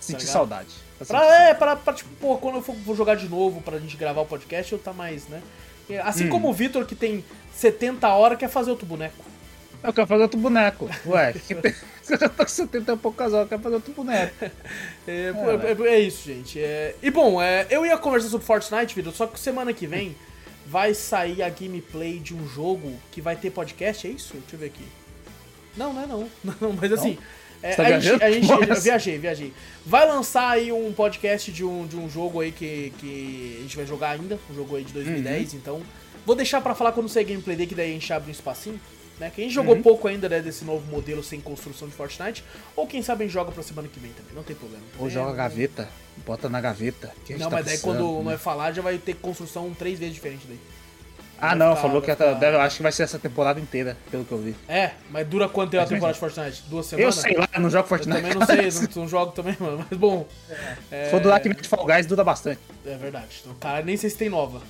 Speaker 2: Sentir
Speaker 1: ligado?
Speaker 2: saudade. Pra
Speaker 1: Pra, é, pra, pra, tipo, pô, quando eu for, jogar de novo pra gente gravar o podcast, eu tá mais, né? Assim
Speaker 2: Hum.
Speaker 1: como o Vitor, que tem 70 horas, quer fazer outro boneco.
Speaker 2: Eu quero fazer outro boneco. Ué, que tem... você já tá com 70 e pouco casal, eu quero fazer outro boneco.
Speaker 1: É, pô, é- é isso, gente. É, e bom, é, eu ia conversar sobre Fortnite, Vitor, só que semana que vem vai sair a gameplay de um jogo que vai ter podcast, é isso? Deixa eu ver aqui. Não, não é não. Não, mas assim. É,
Speaker 2: tá
Speaker 1: a gente, a gente- eu viajei, viajei. Vai lançar aí um podcast de um, de um jogo aí que, que a gente vai jogar ainda, um jogo aí de 2010,
Speaker 2: Uhum.
Speaker 1: então. Vou deixar pra falar quando sair gameplay dele, que daí a gente abre um espacinho. Né? Que a gente jogou
Speaker 2: Uhum.
Speaker 1: pouco ainda né, desse novo modelo sem construção de Fortnite. Ou quem sabe a gente joga pra semana que vem também, não tem problema.
Speaker 2: Ou
Speaker 1: Também
Speaker 2: joga
Speaker 1: é-
Speaker 2: gaveta, bota na gaveta.
Speaker 1: Não,
Speaker 2: tá
Speaker 1: mas daí quando
Speaker 2: né?
Speaker 1: nós falar já vai ter construção três vezes diferente daí.
Speaker 2: Ah, não, falou que deve, acho que vai ser essa temporada inteira, pelo que eu vi.
Speaker 1: É, mas dura quanto tempo a temporada de Fortnite? Duas
Speaker 2: Eu
Speaker 1: semanas?
Speaker 2: sei lá, eu não jogo
Speaker 1: Eu
Speaker 2: Fortnite.
Speaker 1: também não sei, não, não jogo também, mano. Mas bom. É,
Speaker 2: Se for durar que nem de Fall Guys, dura bastante.
Speaker 1: é verdade. Então, cara, nem sei se tem nova.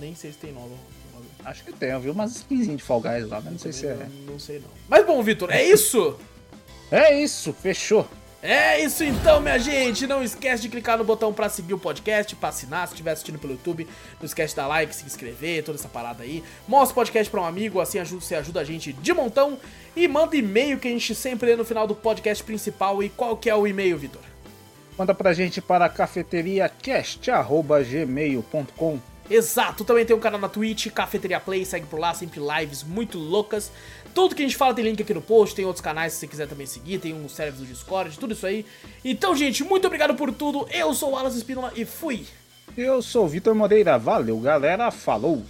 Speaker 1: Nem sei se tem nova.
Speaker 2: Acho que tem, eu vi umas skinzinhas de Fall Guys lá, mas não sei se é.
Speaker 1: Não sei não. Mas bom, Vitor, é isso?
Speaker 2: É isso, fechou.
Speaker 1: É isso então, minha gente. Não esquece de clicar no botão pra seguir o podcast, pra assinar se estiver assistindo pelo YouTube. Não esquece de dar like, se inscrever, toda essa parada aí. Mostra o podcast pra um amigo, assim ajuda, você ajuda a gente de montão. E manda e-mail que a gente sempre lê no final do podcast principal. E qual que é o e-mail, Vitor?
Speaker 2: Manda pra gente para cafeteriacast.gmail.com
Speaker 1: Exato, também tem um canal na Twitch, Cafeteria Play, segue por lá, sempre lives muito loucas. Tudo que a gente fala tem link aqui no post, tem outros canais se você quiser também seguir, tem um server do Discord, tudo isso aí. Então, gente, muito obrigado por tudo. Eu sou o Alas Espínola e fui!
Speaker 2: Eu sou o Vitor Moreira, valeu galera, falou!